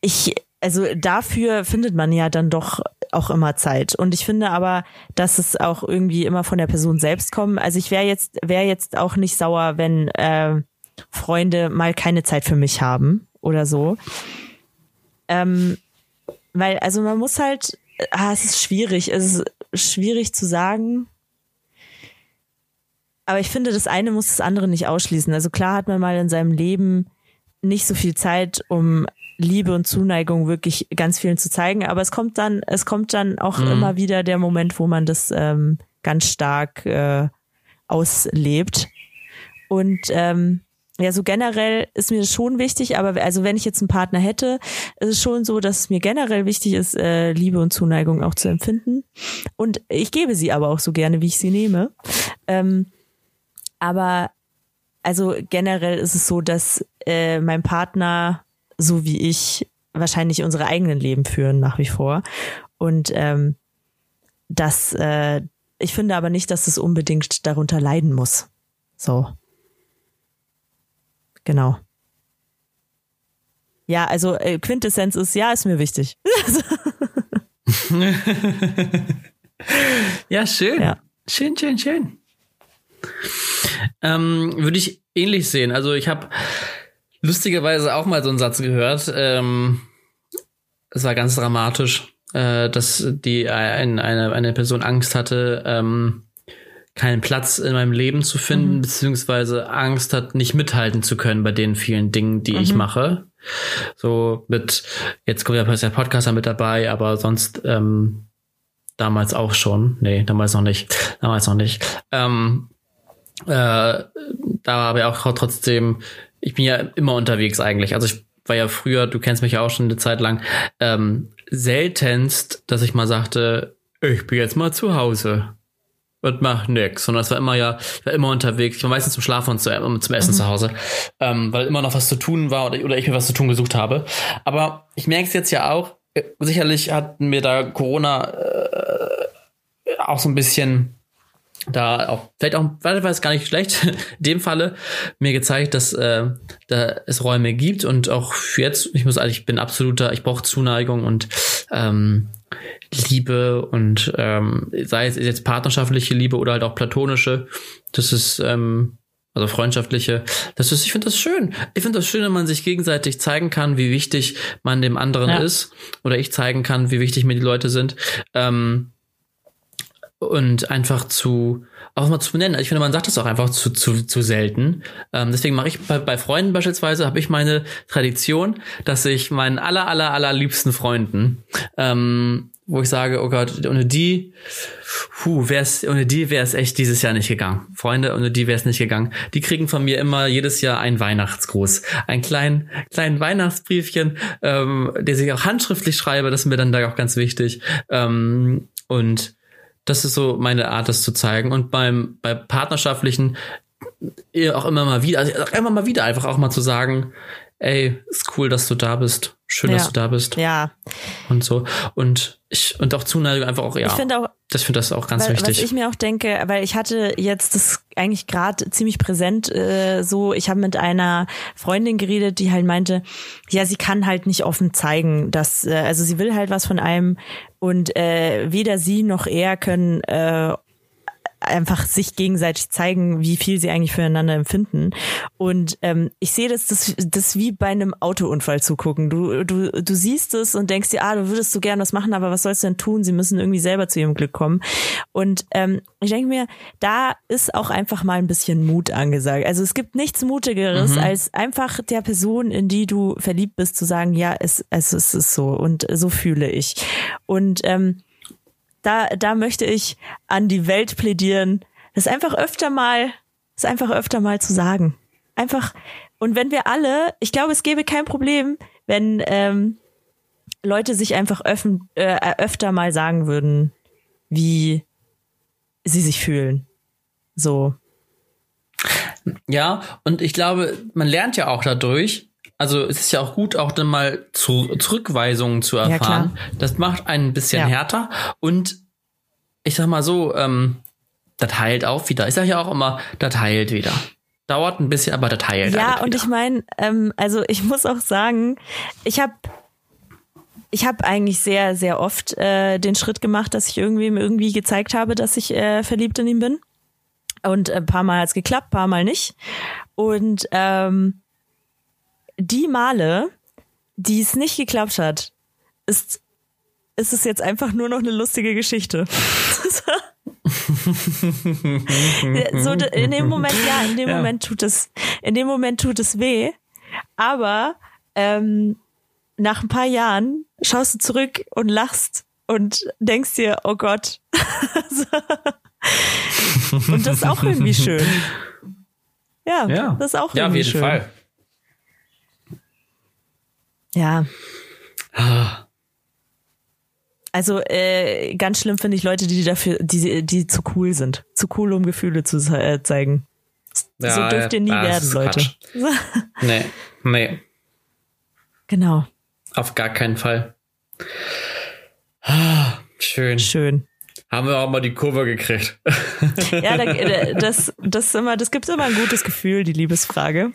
ich, also dafür findet man ja dann doch auch immer Zeit. Und ich finde aber, dass es auch irgendwie immer von der Person selbst kommt. Also ich wäre jetzt, wäre jetzt auch nicht sauer, wenn äh, Freunde mal keine Zeit für mich haben oder so. Ähm, weil, also man muss halt, ah, es ist schwierig. Es ist schwierig zu sagen. Aber ich finde, das eine muss das andere nicht ausschließen. Also klar hat man mal in seinem Leben nicht so viel Zeit, um Liebe und Zuneigung wirklich ganz vielen zu zeigen. Aber es kommt dann, es kommt dann auch mhm. immer wieder der Moment, wo man das ähm, ganz stark äh, auslebt. Und ähm, ja, so generell ist mir das schon wichtig, aber also wenn ich jetzt einen Partner hätte, ist es schon so, dass es mir generell wichtig ist, äh, Liebe und Zuneigung auch zu empfinden. Und ich gebe sie aber auch so gerne, wie ich sie nehme. Ähm, aber also generell ist es so, dass äh, mein Partner so wie ich wahrscheinlich unsere eigenen Leben führen nach wie vor. Und ähm, das, äh, ich finde aber nicht, dass es unbedingt darunter leiden muss. So. Genau. Ja, also äh, Quintessenz ist, ja, ist mir wichtig. ja, schön. Ja. Schön, schön, schön. Ähm, würde ich ähnlich sehen. Also ich habe lustigerweise auch mal so einen Satz gehört. Ähm, es war ganz dramatisch, äh, dass die ein, eine, eine Person Angst hatte, ähm, keinen Platz in meinem Leben zu finden, mhm. beziehungsweise Angst hat, nicht mithalten zu können bei den vielen Dingen, die mhm. ich mache. So mit, jetzt kommt ja der Podcaster mit dabei, aber sonst ähm, damals auch schon. Nee, damals noch nicht. Damals noch nicht. Ähm, äh, da habe ich auch trotzdem, ich bin ja immer unterwegs eigentlich. Also ich war ja früher, du kennst mich ja auch schon eine Zeit lang, ähm, seltenst, dass ich mal sagte, ich bin jetzt mal zu Hause und mach nix. Sondern es war immer ja, ich war immer unterwegs. Ich war meistens zum Schlafen und zum, zum Essen mhm. zu Hause, ähm, weil immer noch was zu tun war oder, oder ich mir was zu tun gesucht habe. Aber ich merke es jetzt ja auch. Äh, sicherlich hat mir da Corona äh, auch so ein bisschen da auch, vielleicht auch, weil es gar nicht schlecht, in dem Falle mir gezeigt, dass äh, da es Räume gibt und auch für jetzt, ich muss eigentlich, ich bin absoluter, ich brauche Zuneigung und ähm, Liebe und ähm, sei es jetzt partnerschaftliche Liebe oder halt auch platonische, das ist ähm, also freundschaftliche. Das ist, ich finde das schön. Ich finde das schön, wenn man sich gegenseitig zeigen kann, wie wichtig man dem anderen ja. ist. Oder ich zeigen kann, wie wichtig mir die Leute sind. Ähm, und einfach zu, auch mal zu benennen. Ich finde, man sagt das auch einfach zu, zu, zu selten. Ähm, deswegen mache ich bei, bei Freunden beispielsweise, habe ich meine Tradition, dass ich meinen aller, aller, aller liebsten Freunden ähm, wo ich sage, oh Gott, ohne die, puh, wär's, ohne die wäre es echt dieses Jahr nicht gegangen. Freunde, ohne die wäre es nicht gegangen. Die kriegen von mir immer jedes Jahr einen Weihnachtsgruß. Einen kleinen, kleinen Weihnachtsbriefchen, ähm, der sich auch handschriftlich schreibe, das ist mir dann da auch ganz wichtig. Ähm, und das ist so meine Art, das zu zeigen. Und beim, bei partnerschaftlichen auch immer mal wieder, also immer mal wieder einfach auch mal zu sagen, ey, ist cool, dass du da bist. Schön, ja. dass du da bist. Ja. Und so. Und ich, und auch Zuneigung einfach auch, ja. Ich finde auch, das finde das auch ganz weil, wichtig. Was ich mir auch denke, weil ich hatte jetzt das eigentlich gerade ziemlich präsent äh, so, ich habe mit einer Freundin geredet, die halt meinte, ja, sie kann halt nicht offen zeigen, dass, äh, also sie will halt was von einem und äh, weder sie noch er können äh, einfach sich gegenseitig zeigen, wie viel sie eigentlich füreinander empfinden. Und ähm, ich sehe das, das, das wie bei einem Autounfall zugucken. Du, du, du siehst es und denkst dir, ah, du würdest so gern was machen, aber was sollst du denn tun? Sie müssen irgendwie selber zu ihrem Glück kommen. Und ähm, ich denke mir, da ist auch einfach mal ein bisschen Mut angesagt. Also es gibt nichts Mutigeres, mhm. als einfach der Person, in die du verliebt bist, zu sagen, ja, es, es, es ist so und so fühle ich. Und ähm, da, da möchte ich an die Welt plädieren, das einfach öfter mal, das einfach öfter mal zu sagen. Einfach, und wenn wir alle, ich glaube, es gäbe kein Problem, wenn ähm, Leute sich einfach öffn, äh, öfter mal sagen würden, wie sie sich fühlen. So. Ja, und ich glaube, man lernt ja auch dadurch, also es ist ja auch gut, auch dann mal zu, Zurückweisungen zu erfahren. Ja, das macht einen ein bisschen ja. härter und ich sag mal so, ähm, das heilt auch wieder. Ich sage ja auch immer, das heilt wieder. Dauert ein bisschen, aber das heilt. Ja, und ich meine, ähm, also ich muss auch sagen, ich habe ich habe eigentlich sehr, sehr oft äh, den Schritt gemacht, dass ich irgendwem irgendwie gezeigt habe, dass ich äh, verliebt in ihn bin. Und ein paar Mal hat es geklappt, paar Mal nicht. Und ähm, die Male, die es nicht geklappt hat, ist, ist es jetzt einfach nur noch eine lustige Geschichte. so in dem Moment, ja, in dem ja. Moment tut es, in dem Moment tut es weh. Aber ähm, nach ein paar Jahren schaust du zurück und lachst und denkst dir, oh Gott. und das ist auch irgendwie schön. Ja, ja. das ist auch ja, irgendwie schön. Ja, auf jeden Fall. Ja. Ah. Also äh, ganz schlimm finde ich Leute, die dafür, die, die zu cool sind. Zu cool, um Gefühle zu äh, zeigen. Ja, so dürft ihr nie werden, Leute. nee, nee. Genau. Auf gar keinen Fall. Ah, schön. Schön. Haben wir auch mal die Kurve gekriegt. ja, da, das, das, immer, das gibt immer ein gutes Gefühl, die Liebesfrage.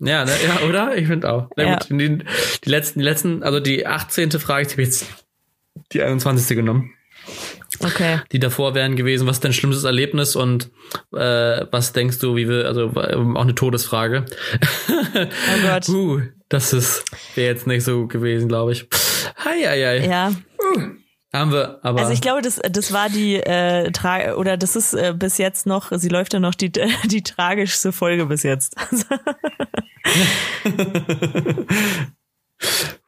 Ja, ne, ja, oder? Ich finde auch. Na ja. gut, die, die, letzten, die letzten, also die 18. Frage, ich habe jetzt die 21. genommen. Okay. Die davor wären gewesen, was ist dein schlimmstes Erlebnis und äh, was denkst du, wie wir, also auch eine Todesfrage. Oh Gott. uh, das ist wäre jetzt nicht so gewesen, glaube ich. Hi, hi, hi. Ja. Uh. Haben wir, aber. Also ich glaube, das, das war die äh, Tra oder das ist äh, bis jetzt noch, sie läuft ja noch die, die tragischste Folge bis jetzt.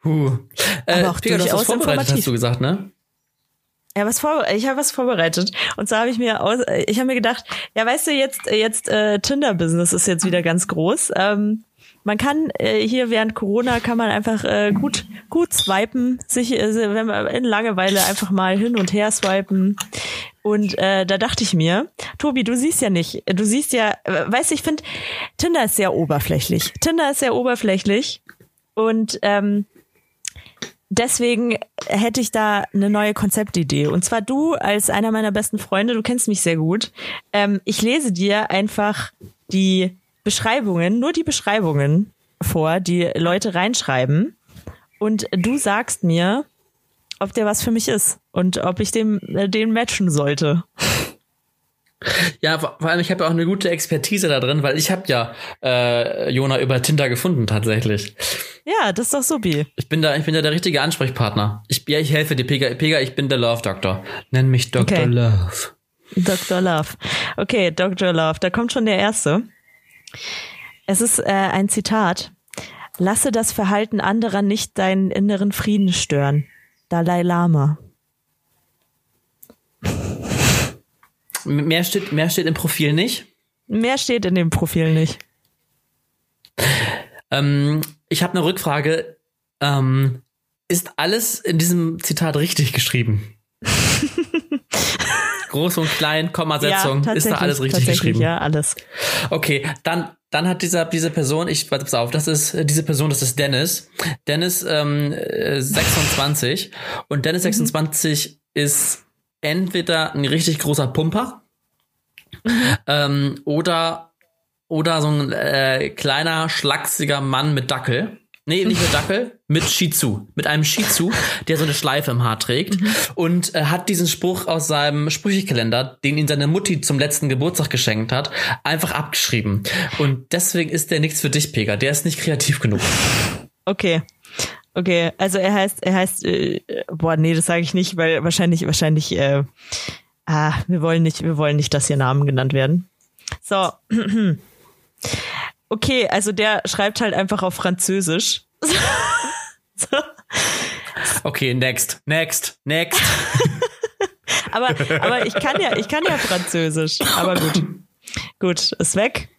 huh. Äh, aber auch Pia, durchaus informativ. hast du gesagt, ne? Ja, was vor, ich habe was vorbereitet. Und zwar habe ich mir aus, ich habe mir gedacht, ja, weißt du, jetzt, jetzt äh, Tinder-Business ist jetzt wieder ganz groß. Ähm, man kann äh, hier während Corona kann man einfach äh, gut gut swipen, sich äh, wenn man in Langeweile einfach mal hin und her swipen. Und äh, da dachte ich mir, Tobi, du siehst ja nicht, du siehst ja, äh, weißt ich finde, Tinder ist sehr oberflächlich. Tinder ist sehr oberflächlich und ähm, deswegen hätte ich da eine neue Konzeptidee. Und zwar du als einer meiner besten Freunde, du kennst mich sehr gut. Ähm, ich lese dir einfach die Beschreibungen, nur die Beschreibungen vor, die Leute reinschreiben. Und du sagst mir, ob der was für mich ist und ob ich dem äh, den matchen sollte. Ja, vor allem ich habe ja auch eine gute Expertise da drin, weil ich habe ja äh, Jona über Tinder gefunden tatsächlich. Ja, das ist doch supi. Ich bin da, ich bin da der richtige Ansprechpartner. Ich, ja, ich helfe dir, Pega. Pega, ich bin der Love Doctor. Nenn mich Dr. Okay. Love. Dr. Love. Okay, Dr. Love. Da kommt schon der erste. Es ist äh, ein Zitat. Lasse das Verhalten anderer nicht deinen inneren Frieden stören. Dalai Lama. Mehr steht, mehr steht im Profil nicht. Mehr steht in dem Profil nicht. Ähm, ich habe eine Rückfrage. Ähm, ist alles in diesem Zitat richtig geschrieben? Groß und klein, Kommasetzung, ja, ist da alles richtig geschrieben? Ja, alles. Okay, dann dann hat dieser diese Person, ich warte pass auf, das ist diese Person, das ist Dennis. Dennis ähm, 26 äh, und Dennis 26 mhm. ist entweder ein richtig großer Pumper mhm. ähm, oder oder so ein äh, kleiner schlachsiger Mann mit Dackel. Nee, nicht mit Dackel, mit Shih Tzu. Mit einem Shih Tzu, der so eine Schleife im Haar trägt. Mhm. Und äh, hat diesen Spruch aus seinem Sprüchekalender, den ihn seine Mutti zum letzten Geburtstag geschenkt hat, einfach abgeschrieben. Und deswegen ist der nichts für dich, Pega. Der ist nicht kreativ genug. Okay. Okay, also er heißt, er heißt, äh, boah, nee, das sage ich nicht, weil wahrscheinlich, wahrscheinlich, äh, ah, wir wollen nicht, wir wollen nicht, dass hier Namen genannt werden. So. Okay, also der schreibt halt einfach auf Französisch. so. Okay, next, next, next. aber, aber ich kann ja, ich kann ja Französisch. Aber gut. Gut, ist weg.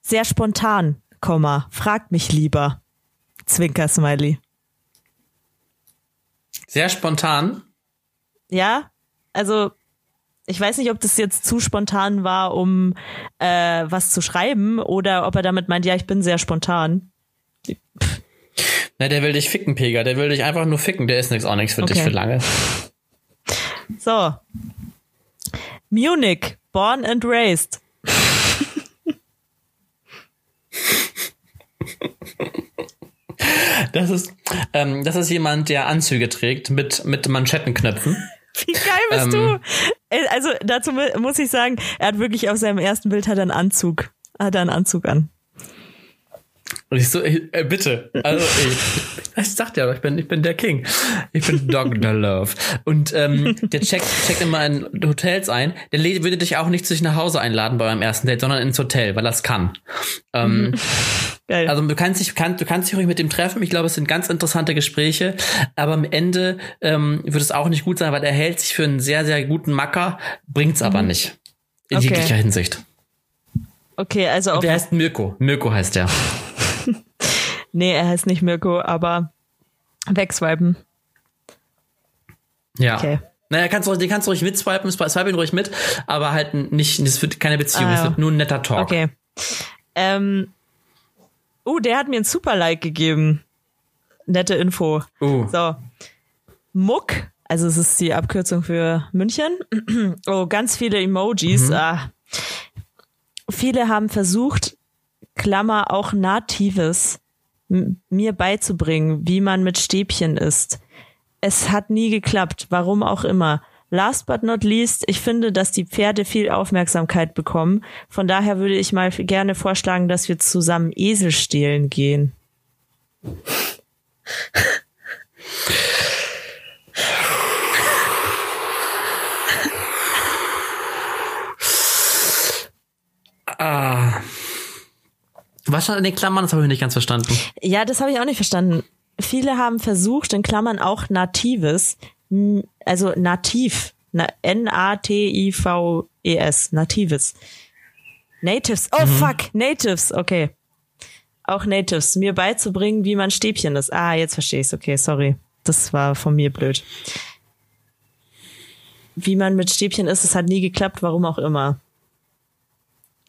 Sehr spontan, Komma. Fragt mich lieber. Zwinker Smiley. Sehr spontan? Ja, also ich weiß nicht, ob das jetzt zu spontan war, um äh, was zu schreiben, oder ob er damit meint, ja, ich bin sehr spontan. Pff. Na, der will dich ficken, Pega. Der will dich einfach nur ficken. Der ist nichts auch nichts für okay. dich für lange. So. Munich, born and raised. Das ist, ähm, das ist jemand, der Anzüge trägt mit, mit Manschettenknöpfen. Wie geil bist ähm, du? Äh, also dazu muss ich sagen, er hat wirklich auf seinem ersten Bild hat er einen Anzug, hat er einen Anzug an. Und ich so, ey, äh, bitte. Also, ey, ich sag ja, ich bin, ich bin der King. Ich bin Dr. Love. Und ähm, der checkt, checkt immer in Hotels ein. Der würde dich auch nicht zu sich nach Hause einladen bei eurem ersten Date, sondern ins Hotel, weil er es kann. Ähm, mhm. Geil. Also du kannst dich, kann, du kannst dich ruhig mit dem treffen. Ich glaube, es sind ganz interessante Gespräche. Aber am Ende ähm, wird es auch nicht gut sein, weil er hält sich für einen sehr, sehr guten Macker, bringt's mhm. aber nicht. In okay. jeglicher Hinsicht. Okay, also auch. Der heißt Mirko. Mirko heißt der. Nee, er heißt nicht Mirko, aber wegswipen. Ja. Okay. Naja, kannst du, den kannst du ruhig mitswipen, swipe ihn ruhig mit, aber halt nicht, es wird keine Beziehung, ah, es wird nur ein netter Talk. Okay. Ähm, uh, der hat mir ein Super-Like gegeben. Nette Info. Uh. So. Muck, also es ist die Abkürzung für München. oh, ganz viele Emojis. Mhm. Ah. Viele haben versucht, Klammer auch Natives mir beizubringen, wie man mit Stäbchen isst. Es hat nie geklappt, warum auch immer. Last but not least, ich finde, dass die Pferde viel Aufmerksamkeit bekommen. Von daher würde ich mal gerne vorschlagen, dass wir zusammen Esel stehlen gehen. ah. Was stand in den Klammern? Das habe ich nicht ganz verstanden. Ja, das habe ich auch nicht verstanden. Viele haben versucht, in Klammern auch Natives, also nativ, N-A-T-I-V-E-S, Natives. Natives, oh mhm. fuck, Natives, okay. Auch Natives, mir beizubringen, wie man Stäbchen ist. Ah, jetzt verstehe ich's, okay, sorry. Das war von mir blöd. Wie man mit Stäbchen ist, es hat nie geklappt, warum auch immer.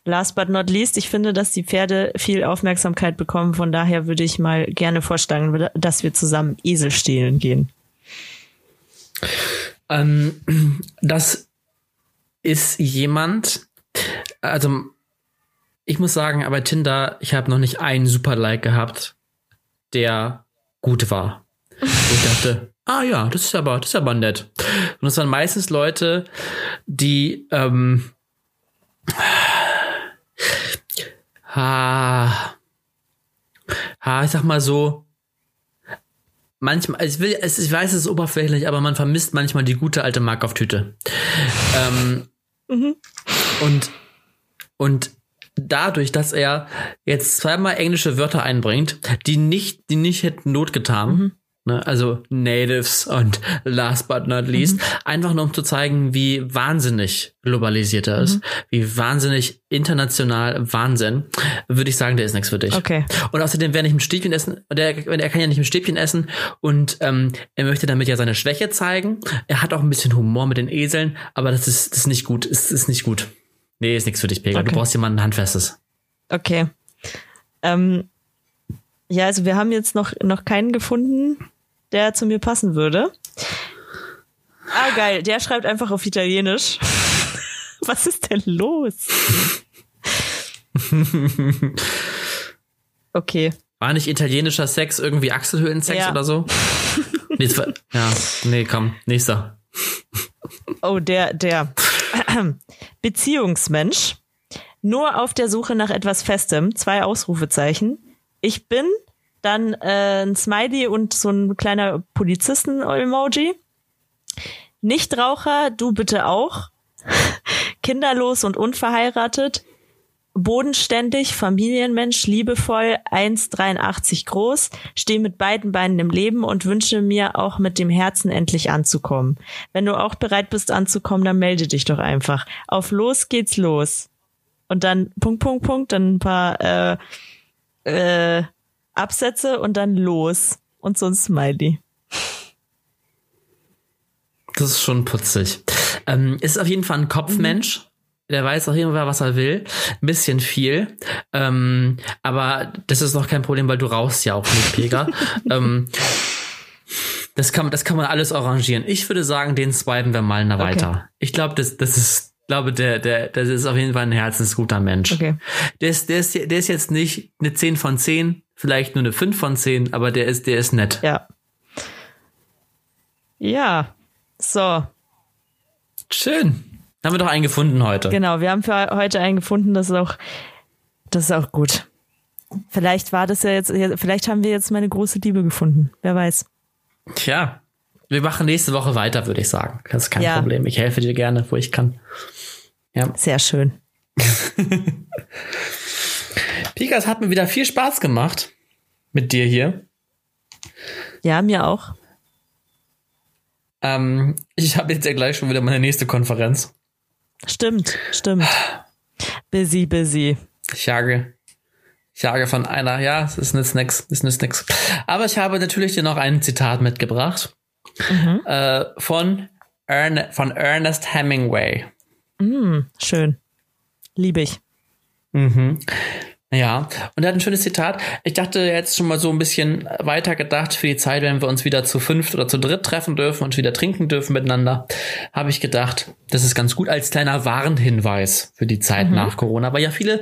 Last but not least, ich finde, dass die Pferde viel Aufmerksamkeit bekommen. Von daher würde ich mal gerne vorschlagen, dass wir zusammen Esel stehlen gehen. Ähm, das ist jemand, also ich muss sagen, bei Tinder, ich habe noch nicht einen super Like gehabt, der gut war. Ich dachte, Ah ja, das ist aber, das ist aber nett. Und das waren meistens Leute, die ähm, ah, ah, ich sag mal so, manchmal, ich will, ich weiß, es ist oberflächlich, aber man vermisst manchmal die gute alte Markov-Tüte. ähm, mhm. Und, und dadurch, dass er jetzt zweimal englische Wörter einbringt, die nicht, die nicht hätten Not getan, mhm. Ne, also Natives und last but not least, mhm. einfach nur um zu zeigen, wie wahnsinnig globalisiert er ist, mhm. wie wahnsinnig international Wahnsinn, würde ich sagen, der ist nichts für dich. Okay. Und außerdem, wer nicht mit Stäbchen essen, der, er kann ja nicht mit Stäbchen essen und ähm, er möchte damit ja seine Schwäche zeigen. Er hat auch ein bisschen Humor mit den Eseln, aber das ist, das ist nicht gut, ist, ist nicht gut. Nee, ist nichts für dich, Pega. Okay. Du brauchst jemanden Handfestes. Okay. Ähm, ja, also wir haben jetzt noch, noch keinen gefunden, der zu mir passen würde. Ah, geil. Der schreibt einfach auf Italienisch. Was ist denn los? Okay. War nicht italienischer Sex irgendwie Achselhöhlensex ja. oder so? nee, ja, nee, komm, nächster. Oh, der, der Beziehungsmensch. Nur auf der Suche nach etwas Festem. Zwei Ausrufezeichen. Ich bin dann äh, ein Smiley und so ein kleiner Polizisten-Emoji. Nichtraucher, du bitte auch. Kinderlos und unverheiratet. Bodenständig, Familienmensch, liebevoll, 1,83 groß, stehe mit beiden Beinen im Leben und wünsche mir auch mit dem Herzen endlich anzukommen. Wenn du auch bereit bist anzukommen, dann melde dich doch einfach. Auf los geht's los. Und dann Punkt, Punkt, Punkt, dann ein paar äh, äh, Absätze und dann los. Und so ein Smiley. Das ist schon putzig. Ähm, ist auf jeden Fall ein Kopfmensch. Mhm. Der weiß auch immer, was er will. Ein bisschen viel. Ähm, aber das ist noch kein Problem, weil du rauchst ja auch nicht, Pega. ähm, das kann, das kann man alles arrangieren. Ich würde sagen, den swipen wir mal nach weiter. Okay. Ich glaube, das, das ist, glaube, der, der, das ist auf jeden Fall ein herzensguter Mensch. Okay. Der ist, der ist, der ist jetzt nicht eine 10 von 10, vielleicht nur eine 5 von 10, aber der ist, der ist nett. Ja. Ja. So. Schön. Haben wir doch einen gefunden heute. Genau, wir haben für heute einen gefunden, das ist auch, das ist auch gut. Vielleicht war das ja jetzt, vielleicht haben wir jetzt meine große Liebe gefunden. Wer weiß. Tja, wir machen nächste Woche weiter, würde ich sagen. Das ist kein ja. Problem. Ich helfe dir gerne, wo ich kann. Ja. Sehr schön. Pika, es hat mir wieder viel Spaß gemacht mit dir hier. Ja, mir auch. Ähm, ich habe jetzt ja gleich schon wieder meine nächste Konferenz. Stimmt, stimmt. Busy, busy. Ich jage, ich jage von einer, ja, es ist nix, nix, es ist nix. Aber ich habe natürlich dir noch ein Zitat mitgebracht. Mhm. Äh, von, Ern von Ernest Hemingway. Mm, schön. Liebe ich. Mhm. Ja, und er hat ein schönes Zitat. Ich dachte jetzt schon mal so ein bisschen weiter gedacht für die Zeit, wenn wir uns wieder zu fünft oder zu dritt treffen dürfen und wieder trinken dürfen miteinander, habe ich gedacht, das ist ganz gut als kleiner Warnhinweis für die Zeit mhm. nach Corona, weil ja viele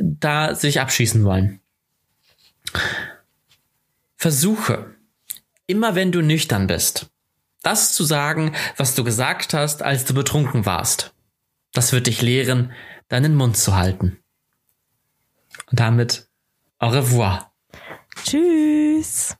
da sich abschießen wollen. Versuche, immer wenn du nüchtern bist, das zu sagen, was du gesagt hast, als du betrunken warst. Das wird dich lehren, deinen Mund zu halten. Und damit au revoir. Tschüss.